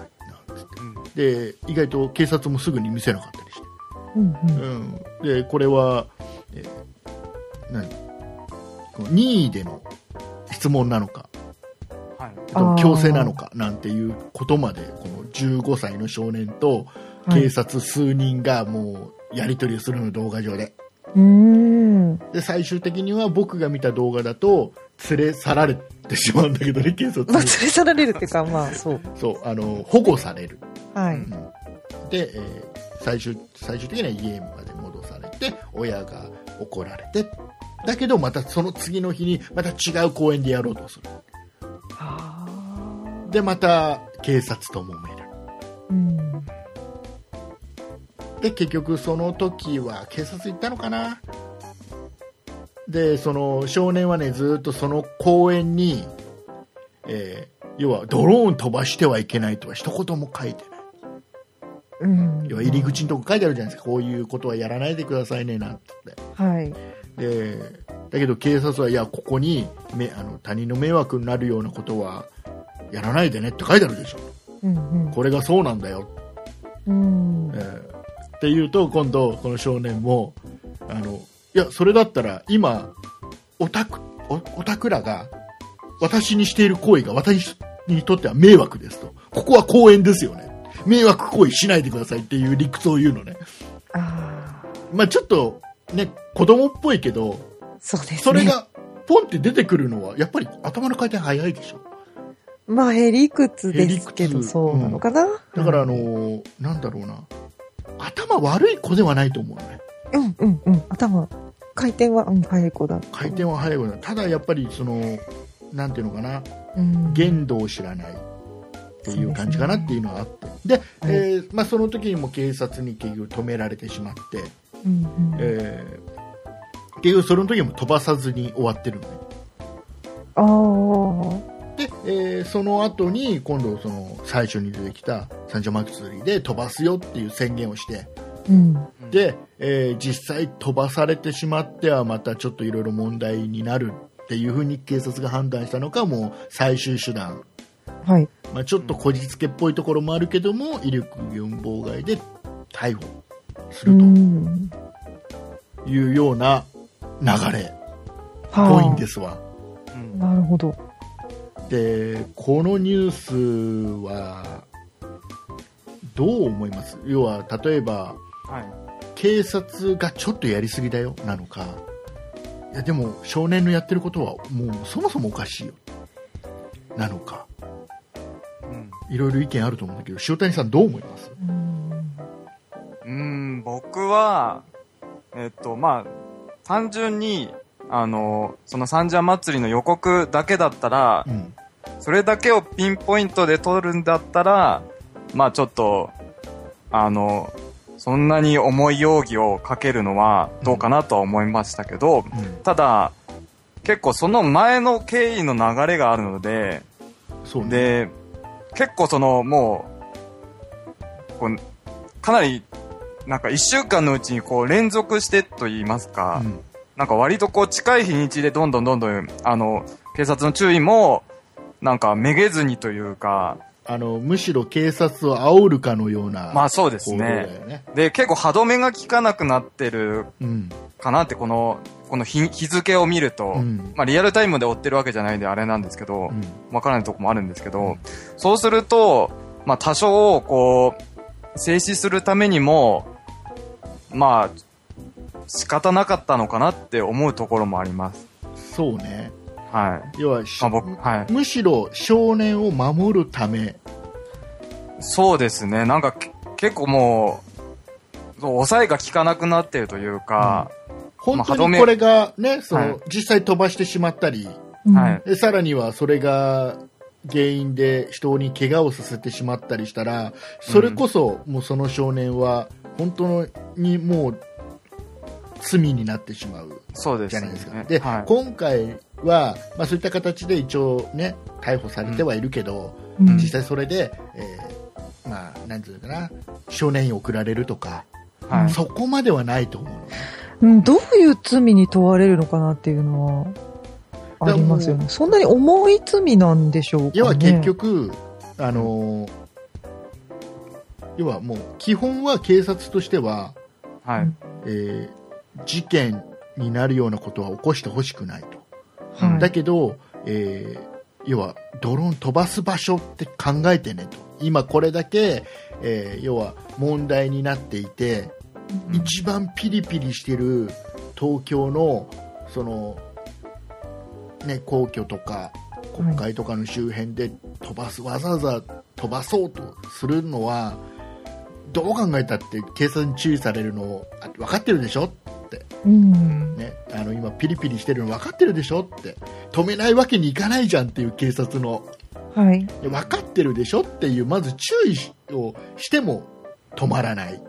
なんつってうん。で、意外と警察もすぐに見せなかったりして。うん。うん。で、これは、えー何？任意での質問なのか、強制なのかなんていうことまで、この15歳の少年とはい警察数人がもうやり取りをするの動画上で。で、最終的には僕が見た動画だと、連れ去られてしまうんだけどね、警察まあ、に。連れ去られるっていうか、まあ、そう。そう、あの、保護される。はい。うんで、えー最終、最終的には家まで戻されて、親が怒られて、だけどまたその次の日にまた違う公園でやろうとする。で、また警察と揉める。うん。で、結局その時は警察行ったのかなで、その少年はね、ずっとその公園に、えー要はドローン飛ばしてはいけないとは一言も書いてない。うん。要は入り口のとこ書いてあるじゃないですか。こういうことはやらないでくださいね、なんつって。はい。でだけど警察はいやここにめあの他人の迷惑になるようなことはやらないでねって書いてあるでしょうん。これがそうなんだよ、うん。えーって言うと今度この少年もあのいやそれだったら今オタクおオタクらが私にしている行為が私にとっては迷惑ですとここは公園ですよね迷惑行為しないでくださいっていう理屈を言うのねああ。まあちょっとね子供っぽいけどそうですね。それがポンって出てくるのは、やっぱり頭の回転早いでしょ。まあ、へりくつですけど、そうなのかな？だから、あのーなんだろうな。頭悪い子ではないと思うのね。うんうんうん。頭、回転は、うん、早い子だ。回転は早い子だ。ただやっぱり、その、なんていうのかな。うん。限度を知らないっていう感じかなっていうのはあって。で、えーまあ、その時にも警察に結局止められてしまって、うんうん。えー結局その時も飛ばさずに終わってるのね。ああ。で、えーその後に今度その最初に出てきた三社祭りで飛ばすよっていう宣言をして、うん。で、えー実際飛ばされてしまってはまたちょっといろいろ問題になるっていうふうに警察が判断したのかもう最終手段、はい。まあ、ちょっとこじつけっぽいところもあるけども威力業務妨害で逮捕すうるん。というような流れっぽいんですわ。うんなるほど。でこのニュースはどう思います？要は例えばはい。警察がちょっとやりすぎだよ？なのかいやでも少年のやってることはもうそもそもおかしいよなのかうん。いろいろ意見あると思うんだけど塩谷さんどう思います？うん。僕は、えっと、まあ、単純に、あの、その三社祭りの予告だけだったらう、ん。それだけをピンポイントで撮るんだったら、まあちょっと、あの、そんなに重い容疑をかけるのはどうかなとは思いましたけど、うん。ただ、結構その前の経緯の流れがあるので、ね。で、結構そのもう、こうかなり、なんか一週間のうちにこう連続してと言いますか、うんなんか割とこう近い日にちでどんどんどんどん、あの、警察の注意も、なんかめげずにというか、あのむしろ警察を煽るかのようなまあそうですね。で、結構歯止めが効かなくなってるうん。かなって、この、この日日付を見ると、うん。まあリアルタイムで追ってるわけじゃないんであれなんですけど、うん。わからないとこもあるんですけど、そうすると、まあ多少、こう、静止するためにも、まあ、仕方なかったのかなって思うところもあります。そうね。はい。要はしまあ僕、はい。むしろ少年を守るため、そうですね。なんかけ結構もう、そう抑えが効かなくなってるというか、本まあ歯止め当にこれがね、その、はい実際飛ばしてしまったり、うんはい。でさらにはそれが原因で人に怪我をさせてしまったりしたら、それこそもうその少年は本当にもう罪になってしまうそうですじゃないですか。ね。で、はい。今回は、まあ、そういった形で一応ね、逮捕されてはいるけど、うん実際それで、えーまあ、なんていうのかな、少年院送られるとか、はい。そこまではないと思う。うんどういう罪に問われるのかなっていうのはありますよね。そんなに重い罪なんでしょうかね。要は結局、あのー要はもう基本は警察としては、はい。えー事件になるようなことは起こしてほしくないと、はい、だけど、えー要はドローン飛ばす場所って考えてねと。今これだけ、えー要は問題になっていて、うん。一番ピリピリしてる東京のその、ね、皇居とか国会とかの周辺で飛ばす、わざわざ飛ばそうとするのはどう考えたって警察に注意されるの分かってるでしょって、うん。ね、あの今ピリピリしてるの分かってるでしょって。止めないわけにいかないじゃんっていう警察の。はい。で分かってるでしょっていうまず注意をしても止まらない。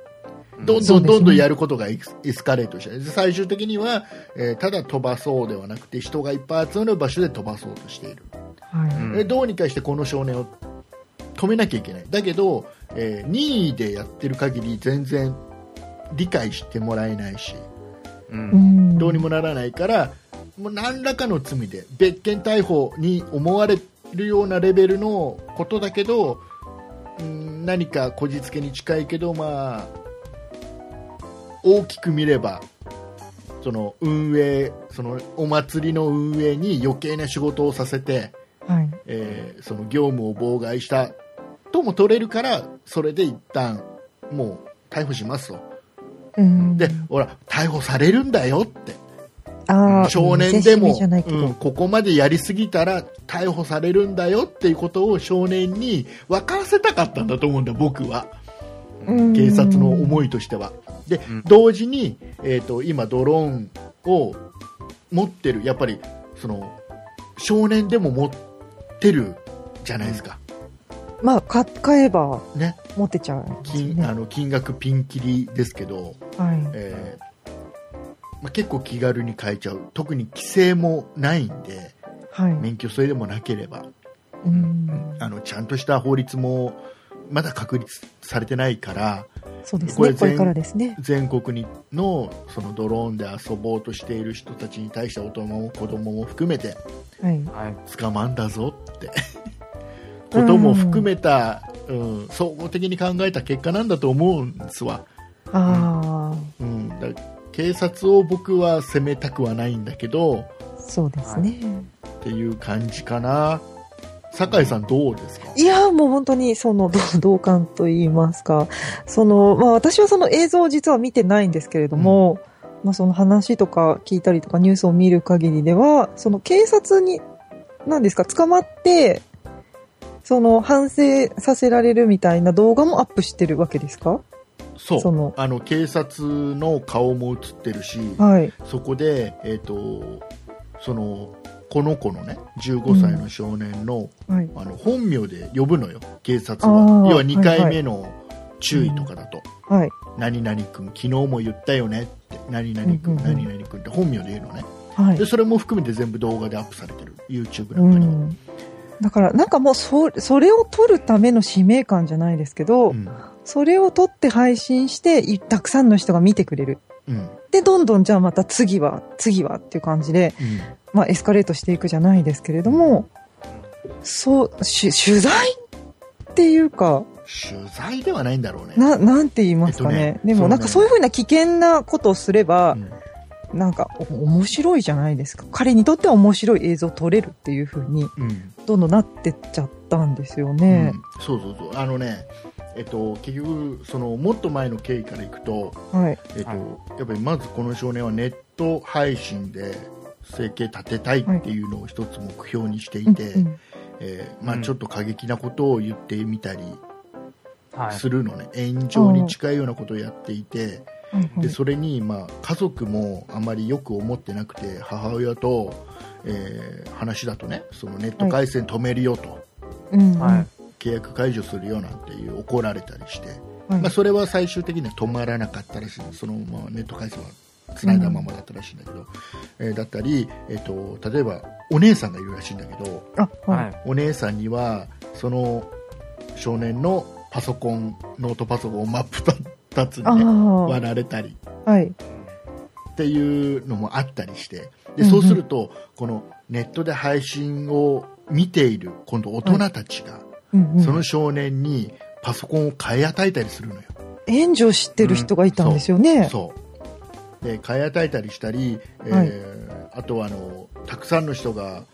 どんどんどんどんやることがエスカレートしてで最終的には、えーただ飛ばそうではなくて人がいっぱい集まる場所で飛ばそうとしている、はい。どうにかしてこの少年を止めなきゃいけないだけど、えー任意でやってる限り全然理解してもらえないしう。うんんどうにもならないからもう何らかの罪で別件逮捕に思われるようなレベルのことだけどうん何かこじつけに近いけど、まあ、大きく見ればその運営そのお祭りの運営に余計な仕事をさせて、はい。えーその業務を妨害したとも取れるからそれで一旦もう逮捕しますと。うん。で、ほら逮捕されるんだよって少年でも、見せしめじゃないけどうんここまでやりすぎたら逮捕されるんだよっていうことを少年に分からせたかったんだと思うんだ、僕は。うん警察の思いとしては。で、うん同時に、えー、と今、ドローンを持ってる、やっぱりその少年でも持ってるじゃないですか。まあ、買買えばね、持ってちゃうね。金あの金額ピンキリですけど、はい。えーまあ、結構気軽に買えちゃう特に規制もないんではい。免許制でもなければうん。あのちゃんとした法律もまだ確立されてないからそうですこれね。これからですね。全国にのそのドローンで遊ぼうとしている人たちに対して大人も子供も含めてはい。はい。捕まんだぞってことも含めた、うん、総合的に考えた結果なんだと思うんですわ。あうん、だ警察を僕は責めたくはないんだけどあ、そうですね。っていう感じかな。酒井さんどうですか？いや、もう本当にその同同感と言いますか、その、まあ私はその映像を実は見てないんですけれども、まあその話とか聞いたりとかニュースを見る限りでは、その警察に、何ですか、捕まって、その反省させられるみたいな動画もアップしてるわけですか？そう。その。あの警察の顔も映ってるし、はい。そこで、えー、とそのこの子のね15歳の少年の,、はい。あの本名で呼ぶのよ警察あはー要は2回目の注意とかだと、はい。何々君昨日も言ったよねって何々君、うんうんうん。何々君って本名で言うのね。はい。で。それも含めて全部動画でアップされてる。YouTube なうんかにも、ん。だから、なんかもうそ、それを撮るための使命感じゃないですけど、うんそれを撮って配信して、いたくさんの人が見てくれる。うんで、どんどんじゃあまた次は、次はっていう感じで、うんまあエスカレートしていくじゃないですけれども、そう、し取材っっていうか、取材ではないんだろうね。な、なんて言いますかね。えっとねでもなんかそういうふうな危険なことをすれば、うんなんかお面白いじゃないですか。彼にとっては面白い映像を撮れるっていうふうに、うんどんどんなってっちゃったんですよね。うんそうそうそうあのねえっと結局そのもっと前の経緯からいくと、はい。えっとはいやっぱりまずこの少年はネット配信で生計立てたいっていうのを一つ目標にしていて、うんうんえーまあ、うんちょっと過激なことを言ってみたりはい。するのね、炎上に近いようなことをやっていて、はいはいでそれに、まあ、家族もあまりよく思ってなくて母親と、えー話だとねそのネット回線止めるよと、うんうん。はい。契約解除するよなんていう怒られたりして、はい。まあ、それは最終的には止まらなかったらしい。その、まあ、ネット回線は繋いだままだったらしいんだけど、えーだったり、えー、と例えばお姉さんがいるらしいんだけど。あ、は。はい。い。お姉さんにはその少年のパソコンノートパソコンを真っ二つに、割られたり。はい。っていうのもあったりして。でうんうん。そうすると、このネットで配信を見ている今度大人たちが、うんうん。その少年にパソコンを買い与えたりするのよ。援助してる人がいたんですよね。そう。で買い与えたりしたり、えーはい。あとはあのたくさんの人が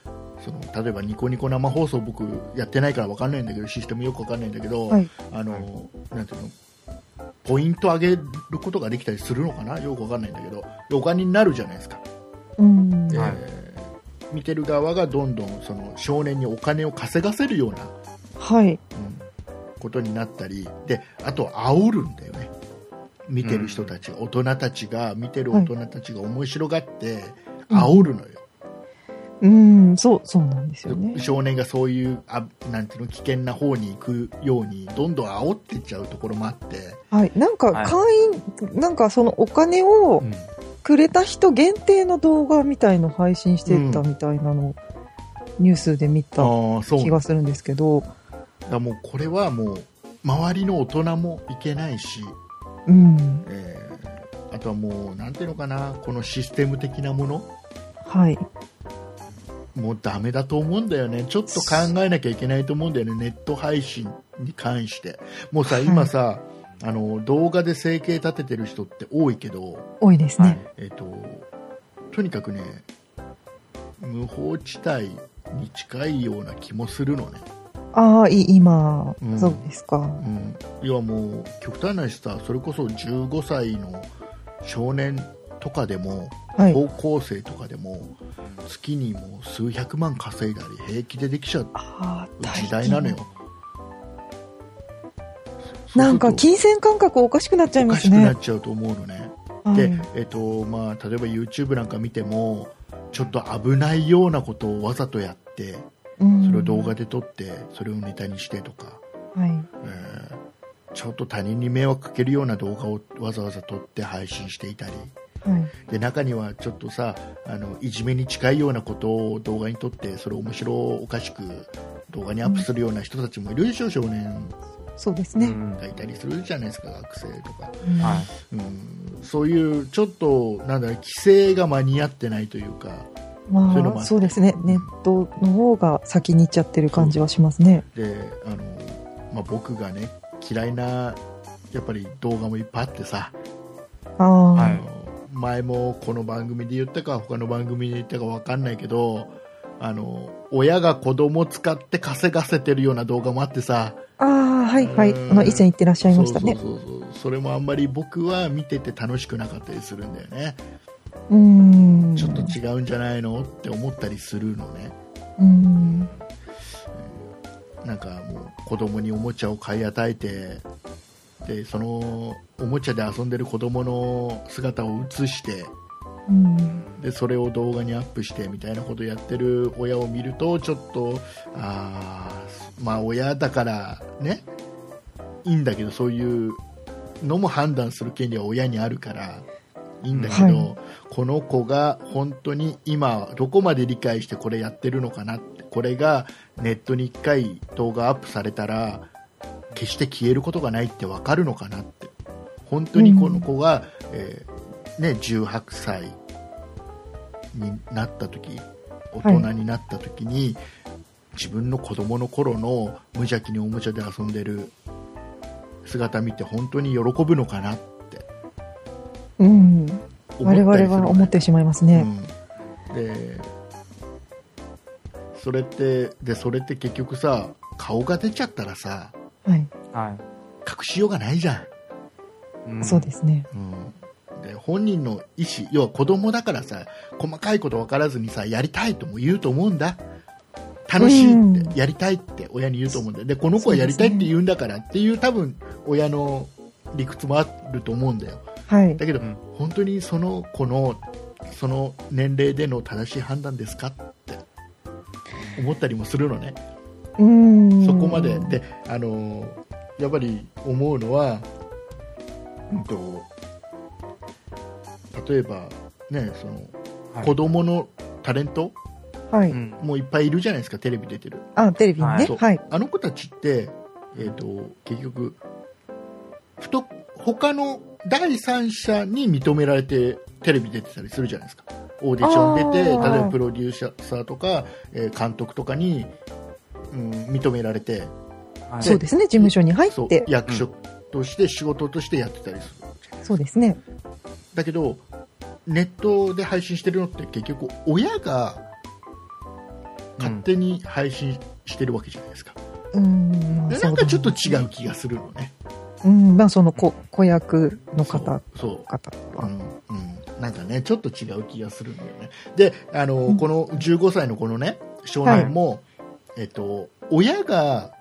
その例えばニコニコ生放送僕やってないから分かんないんだけどシステムよく分かんないんだけど、はい。あのなんていうのポイント上げることができたりするのかな？よく分かんないんだけど。でお金になるじゃないですか、うん。えーはい。見てる側がどんどんその少年にお金を稼がせるような、はい。うんことになったりであと煽るんだよね。見てる人たちが、大人たちが見てる大人たちが面白がって煽るのよ、うん、そう、そうなんですよね。少年がそういうあなんていうの危険な方に行くようにどんどん煽っていっちゃうところもあって、はい。なんか、はい会員、なんかそのお金をうんくれた人限定の動画みたいの配信してたみたいなのをニュースで見たああそう気がするんですけど、だもうこれはもう周りの大人もいけないし、うん。えーあとはもうなんていうのかなこのシステム的なものはい。もうダメだと思うんだよね。ちょっと考えなきゃいけないと思うんだよね。ネット配信に関して。もうさはい。今さ、あの動画で生計立ててる人って多いけど、多いですね。えっととにかくね無法地帯に近いような気もするのね。ああ、い今、うん。そうですか。うん、いやもう極端な話さそれこそ15歳の少年とかでも、はい。高校生とかでも月にもう数百万稼いだり平気でできちゃう時代なのよ。なんか金銭感覚おかしくなっちゃいますねかしくなっ。ちゃうと思うのね。はいで、えっとまあ、例えば YouTube なんか見てもちょっと危ないようなことをわざとやってうんそれを動画で撮ってそれをネタにしてとか、はい。えーちょっと他人に迷惑かけるような動画をわざわざ撮って配信していたりはい。で中にはちょっとさあのいじめに近いようなことを動画に撮ってそれを面白おかしく動画にアップするような人たちもいるでしょ、少年そうですね。うんがいたりするじゃないですか学生とか、うんはい。うん、そういうちょっとなんだろう規制が間に合ってないというかまあ、そうそうですね。ネットの方が先に行っちゃってる感じはしますね。であの、まあ、僕がね嫌いなやっぱり動画もいっぱいあってさああ、はいあの前もこの番組で言ったか他の番組で言ったか分かんないけどあの親が子供使って稼がせてるような動画もあってさああ、はいはい。うんあの、以前言ってらっしゃいましたね。そうそうそうそうそれもあんまり僕は見てて楽しくなかったりするんだよね、うーん。ちょっと違うんじゃないのって思ったりするのねうん。なんかもう子供におもちゃを買い与えてでそのおもちゃで遊んでる子供の姿を映してうん。でそれを動画にアップしてみたいなことやってる親を見るとちょっとあーまあ親だからねいいんだけどそういうのも判断する権利は親にあるからいいんだけど、はいこの子が本当に今どこまで理解してこれやってるのかなってこれがネットに1回動画アップされたら決して消えることがないって分かるのかなって。本当にこの子が、えーね、18歳になった時大人になった時に、自分の子供の頃の無邪気におもちゃで遊んでる姿見て本当に喜ぶのかなって。うん。我々は思ってしまいますね。うん、でそれってでそれって結局さ顔が出ちゃったらさはい。は隠しようがないじゃん、い。ん。そうですね。うん、で本人の意思要は子供だからさ細かいこと分からずにさやりたいとも言うと思うんだ。楽しいって、うん。やりたいって親に言うと思うんだ。よでこの子はやりたいって言うんだからっていう多分親の理屈もあると思うんだよ。はい。だけど、うん。本当にその子のその年齢での正しい判断ですかって思ったりもするのね、うん。そこまでであのやっぱり思うのは、うんと、例えば、ね、そのはい子供のタレントはい。うんもいっぱいいるじゃないですかテレビ出てるあ、テレビにね。そうはい。あの子たちって、えー、と結局ふと他の第三者に認められてテレビ出てたりするじゃないですかオーディション出て例えばプロデューサーとか、えー監督とかに、うん、認められてはいそうですね。事務所に入って。役職として仕事としてやってたりする、そうですね。だけどネットで配信してるのって結局親が勝手に配信してるわけじゃないですか、うん。でそうなんかちょっと違う気がするのねうん。まあ、その子、子役の方、そう方は。うんうん、なんかねちょっと違う気がするんだよねであの、うんこの15歳のこのね少年も、えっと、親が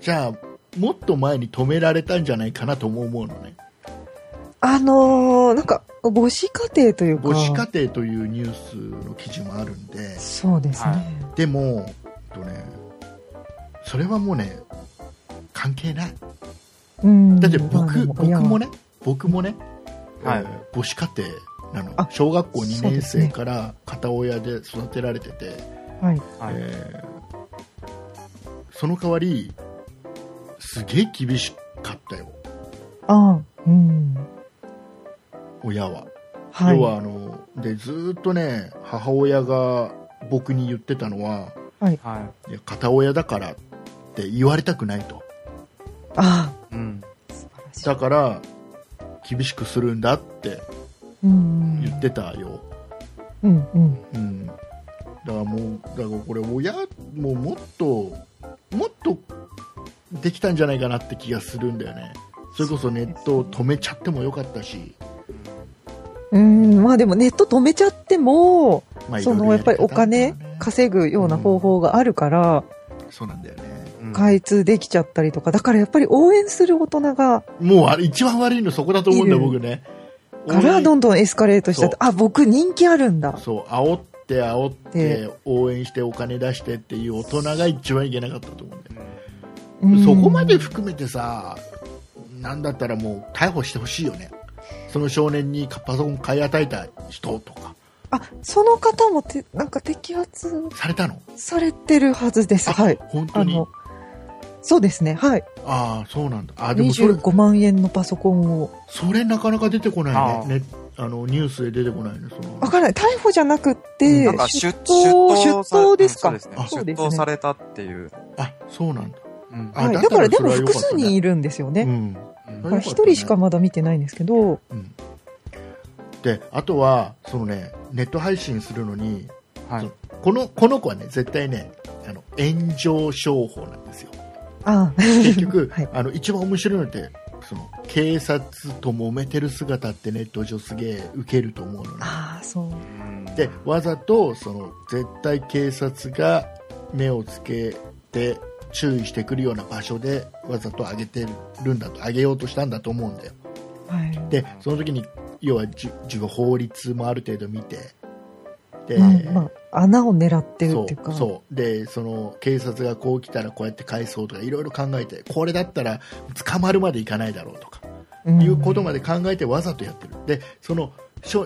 じゃあもっと前に止められたんじゃないかなとも思うのね。あのー、なんか、母子家庭というか。母子家庭というニュースの記事もあるんで。そうですね。はでも、えっとね、それはもうね関係ない。うん。だってまあ僕,、僕もね僕もね、はい。えー母子家庭なの。あ小学校2年生から片親で育てられてて、はい。はい。えーその代わりすげえ厳しかったよああ、うん。親は、はい。要はあのでずーっとね母親が僕に言ってたのははい。いや片親だからって言われたくないとあうん。あ、素晴らしい。だから厳しくするんだってうん。言ってたよ、うん、うん。うん、だからもうだからこれ親もうもっともっとできたんじゃないかなって気がするんだよね。それこそネットを止めちゃってもよかったし、うん、まあでもネット止めちゃっても、まあそのやっぱりお金稼ぐような方法があるから、そうなんだよね。うん。開通できちゃったりとか、だからやっぱり応援する大人が、もうあれ一番悪いのそこだと思うんだ僕ね。からどんんどんエスカレートしちゃって、あ、僕人気あるんだ。そう煽って煽って応援してお金出してっていう大人が一番いけなかったと思うんだようんそこまで含めてさ、なんだったらもう逮捕してほしいよね。その少年にパソコン買い与えた人とか、あ、その方もて、なんか摘発されたの？されてるはずです。はい。本当に？そうですね。はい。ああ、そうなんだ。あでもそれ、25万円のパソコンを。それなかなか出てこないあね。ねあの、ニュースで出てこないね。そのわからない。逮捕じゃなくうて、なんか出出頭、出頭ですか？うんそうですね。あそうですね出頭されたっていう。あ、そうなんだ。うんあはい。だからでも複数人いるんですよね。うん。一人しかまだ見てないんですけど、うん。で、あとは、そのね、ネット配信するのに、はい。この、この子はね、絶対ね、あの、炎上商法なんですよ。ああ結局、はいあの一番面白いのってその警察と揉めてる姿ってネット上すげえウケると思うのねああ、そう。うんでわざとその絶対警察が目をつけて注意してくるような場所でわざと上げてるんだと上げようとしたんだと思うんだよはい。でその時に要はじ自分法律もある程度見てで、まあ、まあ、穴を狙ってるそっていうか。うそうでその警察がこう来たらこうやって返そうとかいろいろ考えてこれだったら捕まるまでいかないだろうとかうんいうことまで考えてわざとやってるでその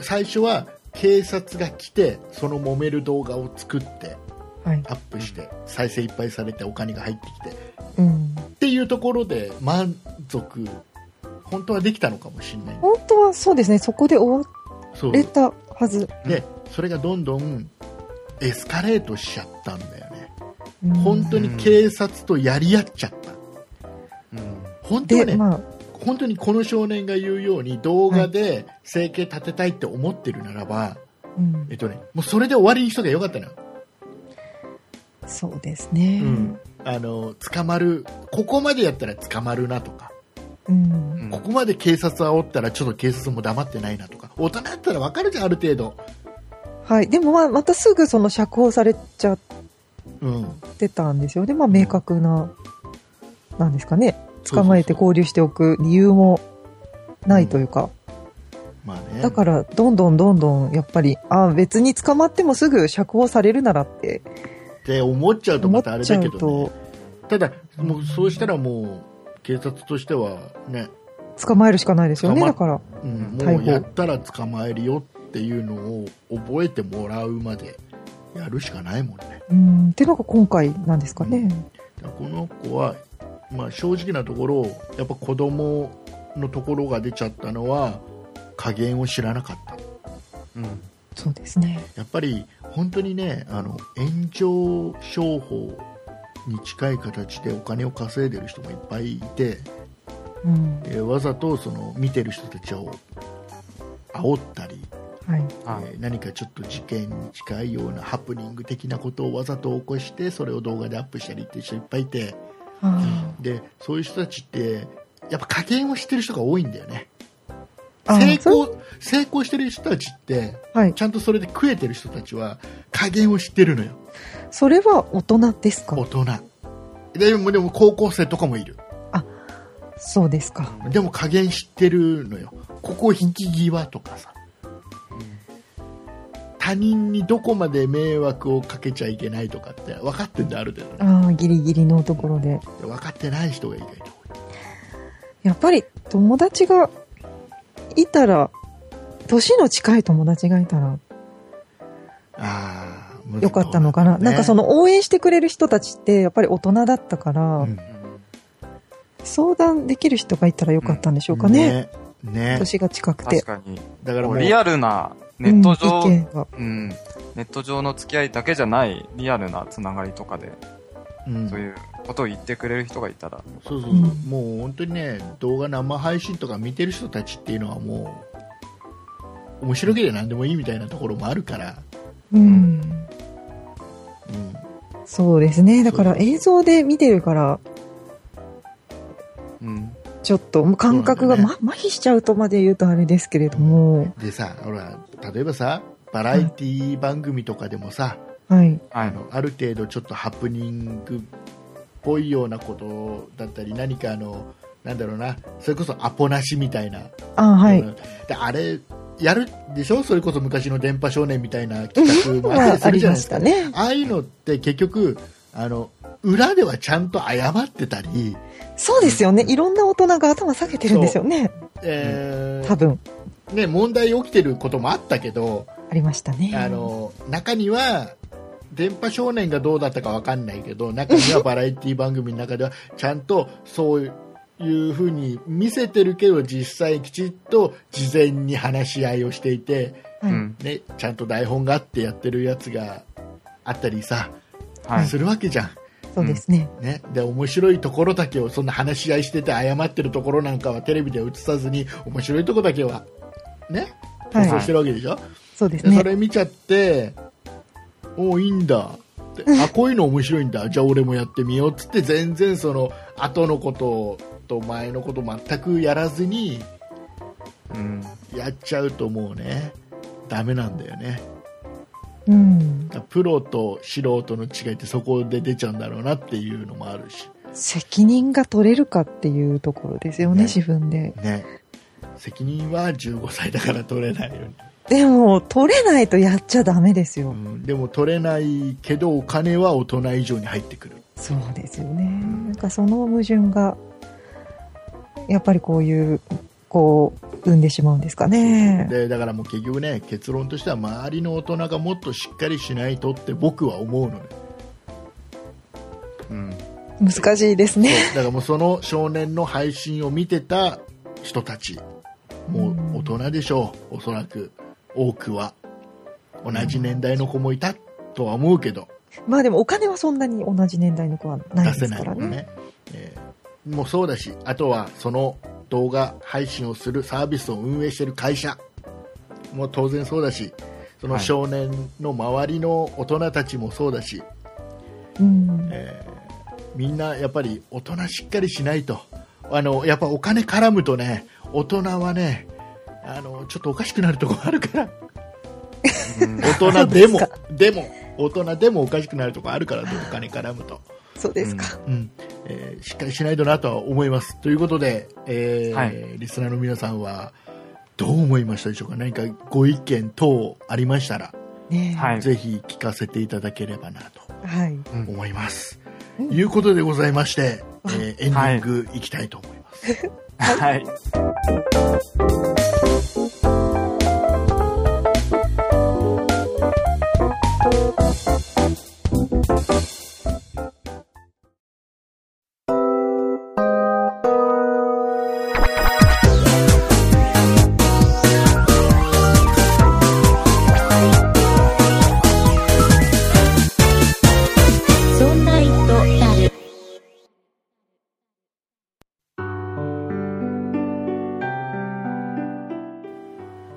最初は警察が来てその揉める動画を作ってはい。アップして再生いっぱいされてお金が入ってきてうん。っていうところで満足本当はできたのかもしれない本当はそうですね、そこで終われたはず。でそれがどんどんエスカレートしちゃったんだよね。うん。本当に警察とやり合っちゃった。うん。で、本当はね、まあ、本当にこの少年が言うように動画で生計立てたいって思ってるならば、うん。えっとね、もうそれで終わりにしとけばよかったのよ、そうですね。うん。あの捕まるここまでやったら捕まるなとか、うん。うんここまで警察煽ったらちょっと警察も黙ってないなとか。大人だったら分かるじゃんある程度、はい。でもまあ、またすぐその釈放されちゃっうん、てたんですよね。まあ、明確な、なんですかね。捕まえて交流しておく理由もないというか。まあねだから、どんどんどんどん、やっぱり、ああ、別に捕まってもすぐ釈放されるならってって思っちゃうと思またあれだけど、ねと、、ただもうそうしたらもう警察としてはね、捕まえるしかないですよね。だから、うん、もうやったら捕まえるよっていうのを覚えてもらうまでやるしかないもんねうん、っていうのが今回なんですかね。だからこの子は、まあ、正直なところやっぱ子供のところが出ちゃったのは加減を知らなかったうんそうですね。やっぱり本当にねあの炎上商法に近い形でお金を稼いでる人もいっぱいいて、うん。えーわざとその見てる人たちを煽ったり、はい。はいえー何かちょっと事件に近いようなハプニング的なことをわざと起こしてそれを動画でアップしたりっていう人いっぱいいてあでそういう人たちってやっぱ加減をしてる人が多いんだよね。あ成そ功成功してる人たちってはい。ちゃんとそれで食えてる人たちは加減を知ってるのよ。それは大人ですか？大人。でもでも高校生とかもいる。そうですか。でも加減知ってるのよ。ここ引き際とかさ他人にどこまで迷惑をかけちゃいけないとかって分かってんだある程度ねああ、ギリギリのところで。分かってない人が意外とやっぱり友達がいたら、年の近い友達がいたらああよかったのかな。なんかその応援してくれる人たちってやっぱり大人だったから、うん相談できる人がいたらよかったんでしょうかね。ねね年が近くて確。かに。だからもうリアルなネット上、うんうん、ネット上の付き合いだけじゃないリアルなつながりとかで、うん。そういうことを言ってくれる人がいたら、そうそうそう、うん。もう本当にね動画生配信とか見てる人たちっていうのはもう面白ければ何でもいいみたいなところもあるから、うん。うん、そうですね。だから映像で見てるから、うん。ちょっともう感覚が、そうなんま、麻痺しちゃうとまで言うとあれですけれども、でさほら例えばさバラエティ番組とかでもさ、はい。はい。あのある程度ちょっとハプニングっぽいようなことだったり何かあのなんだろうなそれこそアポなしみたいな、あはい。であれやるでしょ？それこそ昔の電波少年みたいな企画もあったりするじゃないですか したね。ああいうのって結局あの裏ではちゃんと謝ってたり、そうですよね。いろんな大人が頭下げてるんですよね。えー多分。ね、問題起きてることもあったけど、ありましたね。あの中には電波少年がどうだったかわかんないけど中にはバラエティ番組の中では ちゃんとそういうふうに見せてるけど実際きちっと事前に話し合いをしていて、はいうん。ね、ちゃんと台本があってやってるやつがあったりさ、はい。するわけじゃん。そうですね。ね、で面白いところだけをそんな話し合いしてて謝ってるところなんかはテレビでは映さずに面白いところだけはね。はい。放送してるわけでしょ、そうですね。でそ。れ見ちゃっておいいんだって。あこういうの面白いんだ。じゃあ俺もやってみようっつって全然その後のことと前のこと全くやらずにうん。やっちゃうともうねダメなんだよねうん。プロと素人の違いってそこで出ちゃうんだろうなっていうのもあるし責任が取れるかっていうところですよね、ね自分で。ね責任は15歳だから取れないように、でも、取れないとやっちゃダメですよ。うん、でも取れないけどお金は大人以上に入ってくるそうですよね。なんかその矛盾が、やっぱりこういう、こう、生んでしまうんですかね。でだからもう結局ね結論としては周りの大人がもっとしっかりしないとって僕は思うのねうん。難しいですね。だからもうその少年の配信を見てた人たちもう大人でしょうおそらく多くは同じ年代の子もいたとは思うけどまあでもお金はそんなに同じ年代の子はないですからね。ないのね。えーもうそうだし、あとはその動画配信をするサービスを運営している会社も当然そうだし、そのはい少年の周りの大人たちもそうだし、うん。えーみんなやっぱり大人しっかりしないと。あのやっぱお金絡むとね大人はねあのちょっとおかしくなるところあるから。うん。大人でもでも大人でもおかしくなるところあるからねお金絡むと、そうですか。うんえーしっかりしないとなとは思いますということで、えーはいリスナーの皆さんはどう思いましたでしょうか？何かご意見等ありましたら、ねえはい。ぜひ聞かせていただければなとはい。思います。うんいうことでございまして、えーエンディングいきたいと思います。はい。そ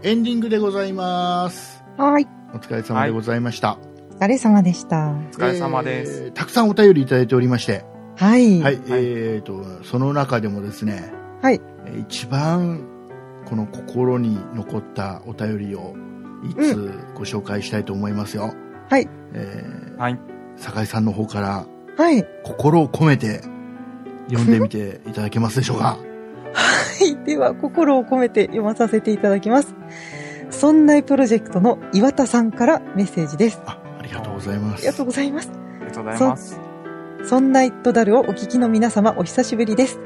エンディングでございます。はい。お疲れ様でございました。誰様でした。お疲れ様です。えーたくさんお便りいただいておりまして、はい。はい、えーと、その中でもですね、はい。えー一番この心に残ったお便りをいつご紹介したいと思いますよ。はい。えーはい。酒井さんの方からはい。心を込めて読んでみていただけますでしょうか。はい。では、心を込めて読まさせていただきます。そんないプロジェクトの岩田さんからメッセージです。あありがとうございます。ありがとうございます。ありがとうございます。そんなイットダルをお聞きの皆様お久しぶりです。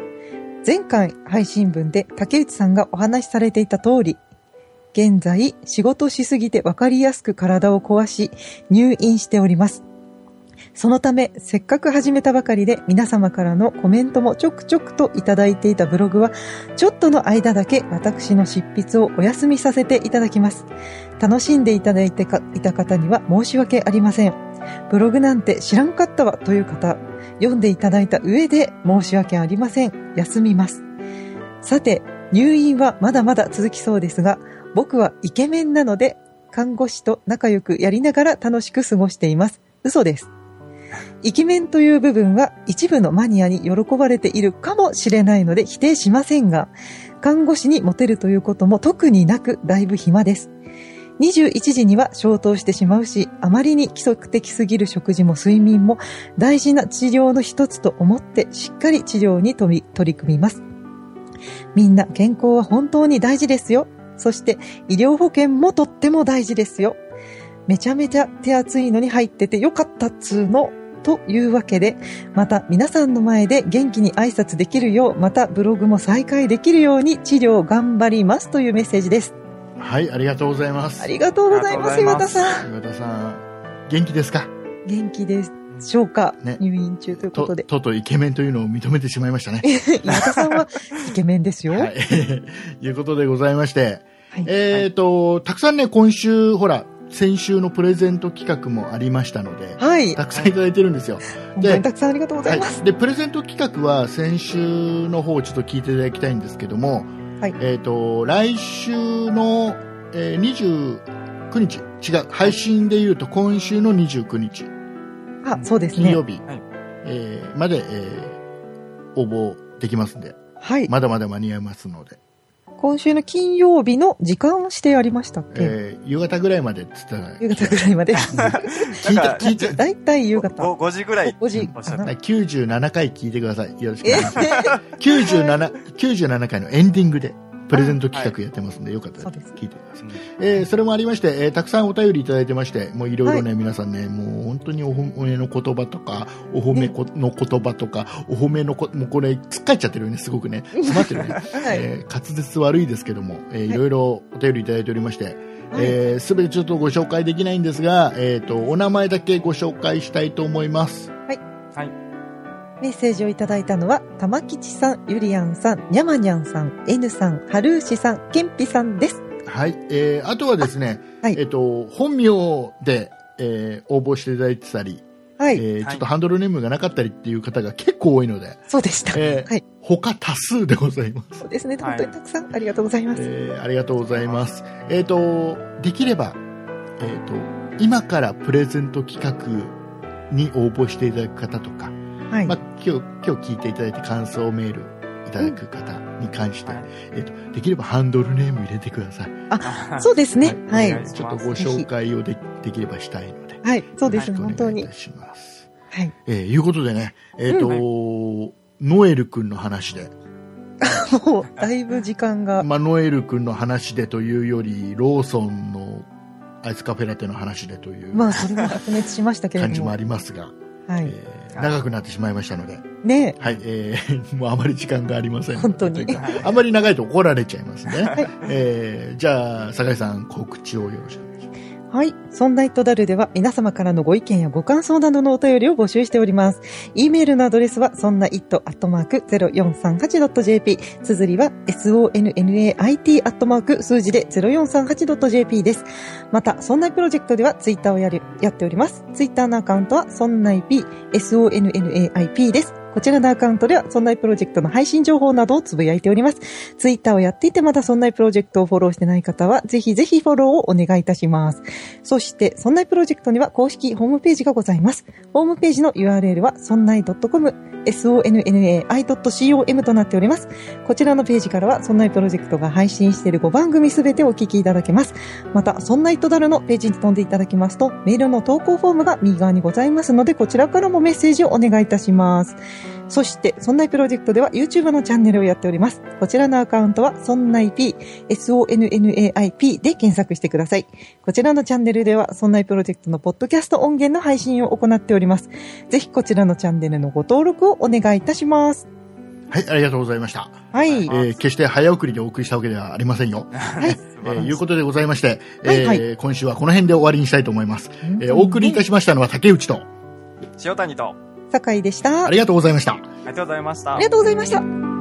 前回配信分で竹内さんがお話しされていた通り、現在仕事しすぎて分かりやすく体を壊し入院しております。そのため、せっかく始めたばかりで皆様からのコメントもちょくちょくといただいていたブログは、ちょっとの間だけ私の執筆をお休みさせていただきます。楽しんでいただいてかいた方には申し訳ありません。ブログなんて知らんかったわという方、読んでいただいた上で申し訳ありません。休みます。さて、入院はまだまだ続きそうですが、僕はイケメンなので、看護師と仲良くやりながら楽しく過ごしています。嘘です。イケメンという部分は一部のマニアに喜ばれているかもしれないので否定しませんが、看護師にモテるということも特になくだいぶ暇です。21時には消灯してしまうし、あまりに規則的すぎる食事も睡眠も大事な治療の一つと思ってしっかり治療に取り取り組みます。みんな健康は本当に大事ですよ。そして医療保険もとっても大事ですよ。めちゃめちゃ手厚いのに入っててよかったっつーの。というわけで、また皆さんの前で元気に挨拶できるよう、またブログも再開できるように治療頑張りますというメッセージです。はい、ありがとうございます。ありがとうございます、岩田さん。岩田さん、元気ですか？元気でしょうか、ね入院中ということとで。とうとうイケメンというのを認めてしまいましたね。岩田さんはイケメンですよ。はい。いうことでございまして、はいえっ、と、たくさんね、今週、ほら、先週のプレゼント企画もありましたので、はい。たくさんいただいてるんですよ。本当にたくさんありがとうございます。はい、でプレゼント企画は先週の方をちょっと聞いていただきたいんですけども、はい。えっ、と来週の、えー29日。違う。配信でいうと今週の29日。あ、そうですね。金曜。日、はい。えーまで、えー応募できますんで。はい。まだまだ間に合いますので、今週の金曜日の時間を指定ありましたっけ、えー夕方ぐらいまでっつったら夕方ぐらいまで。聞いなんかて。聞いたい夕方。5, 5時ぐらい。5時おっしゃってかな。97回聞いてください。よろしくおえ願いします。97 97回のエンディングでプレゼント企画やってますんで、よかったら聞いてください。えーそれもありまして、えーたくさんお便りいただいてまして、もういろいろね、皆さんね、もう本当にお褒めの言葉とか、お褒めこの言葉とか、お褒めのこ、もうこれ、つっかえちゃってるよね、すごくね。詰まってるね。はい。えー滑舌悪いですけども、えーいろいろお便りいただいておりまして、はいえーすべてちょっとご紹介できないんですが、えっ、と、お名前だけご紹介したいと思います。メッセージをいただいたのは、玉吉さん、ゆりやんさん、にゃまにゃんさん、N さん、はるーしさん、けんぴさんです。はい。えーあとはですね、はいえっ、と、本名で、えー応募していただいてたり、はい。えーちょっとハンドルネームがなかったりっていう方が結構多いので、そうでした。えーはい。他多数でございます。そうですね。はい本当にたくさんありがとうございます。えーありがとうございます。えっ、と、できれば、えっ、と、今からプレゼント企画に応募していただく方とか、はい。まあ、今日、今日聞いていただいて感想メールいただく方に関して、はいえっ、と、できればハンドルネーム入れてください。そうですね。ははいい。お願いちょっとご紹介をでできればしたいので。はい。そうですね。本当にお願いいた。します。はい。えーいうことでね、えっ、と、ノエル君の話で、もう、だいぶ時間が。まあ、ノエル君の話でというより、ローソンのアイスカフェラテの話でというまあ、それも白熱しましたけれ感じもあども。りますが、はい。えー長くなってしまいましたので、ねはい、えー もうあまり時間がありません。本当にあまり長いと怒られちゃいますね。えーじゃあ、酒井さん、告知をよろしく。はい。そんなイットダルでは皆様からのご意見やご感想などのお便りを募集しております。e メールのアドレスは、そんな it.0438.jp。綴りは、sonnait アットマーク数字で 0438.jp です。また、そんないプロジェクトではツイッターをやる、やっております。ツイッターのアカウントは、そんない p、sonnaip です。こちらのアカウントでは、そんないプロジェクトの配信情報などをつぶやいております。ツイッターをやっていてまだそんないプロジェクトをフォローしてない方は、ぜひぜひフォローをお願いいたします。そして、そんないプロジェクトには公式ホームページがございます。ホームページの URL は、そんない .com、sonnai.com となっております。こちらのページからは、そんないプロジェクトが配信している5番組すべてお聞きいただけます。また、そんないとだるのページに飛んでいただきますと、メールの投稿フォームが右側にございますので、こちらからもメッセージをお願いいたします。そして、そんないプロジェクトでは YouTube のチャンネルをやっております。こちらのアカウントは、そんない P、sonnaip で検索してください。こちらのチャンネルでは、そんないプロジェクトのポッドキャスト音源の配信を行っております。ぜひこちらのチャンネルのご登録をお願いいたします。はい、ありがとうございました。はい。えー決して早送りでお送りしたわけではありませんよ。はい。えーいうことでございまして、はいはいえー今週はこの辺で終わりにしたいと思います。えーお送りいたしましたのは竹内と、塩谷と、酒井でした。ありがとうございました。ありがとうございましたあり。がとうございました。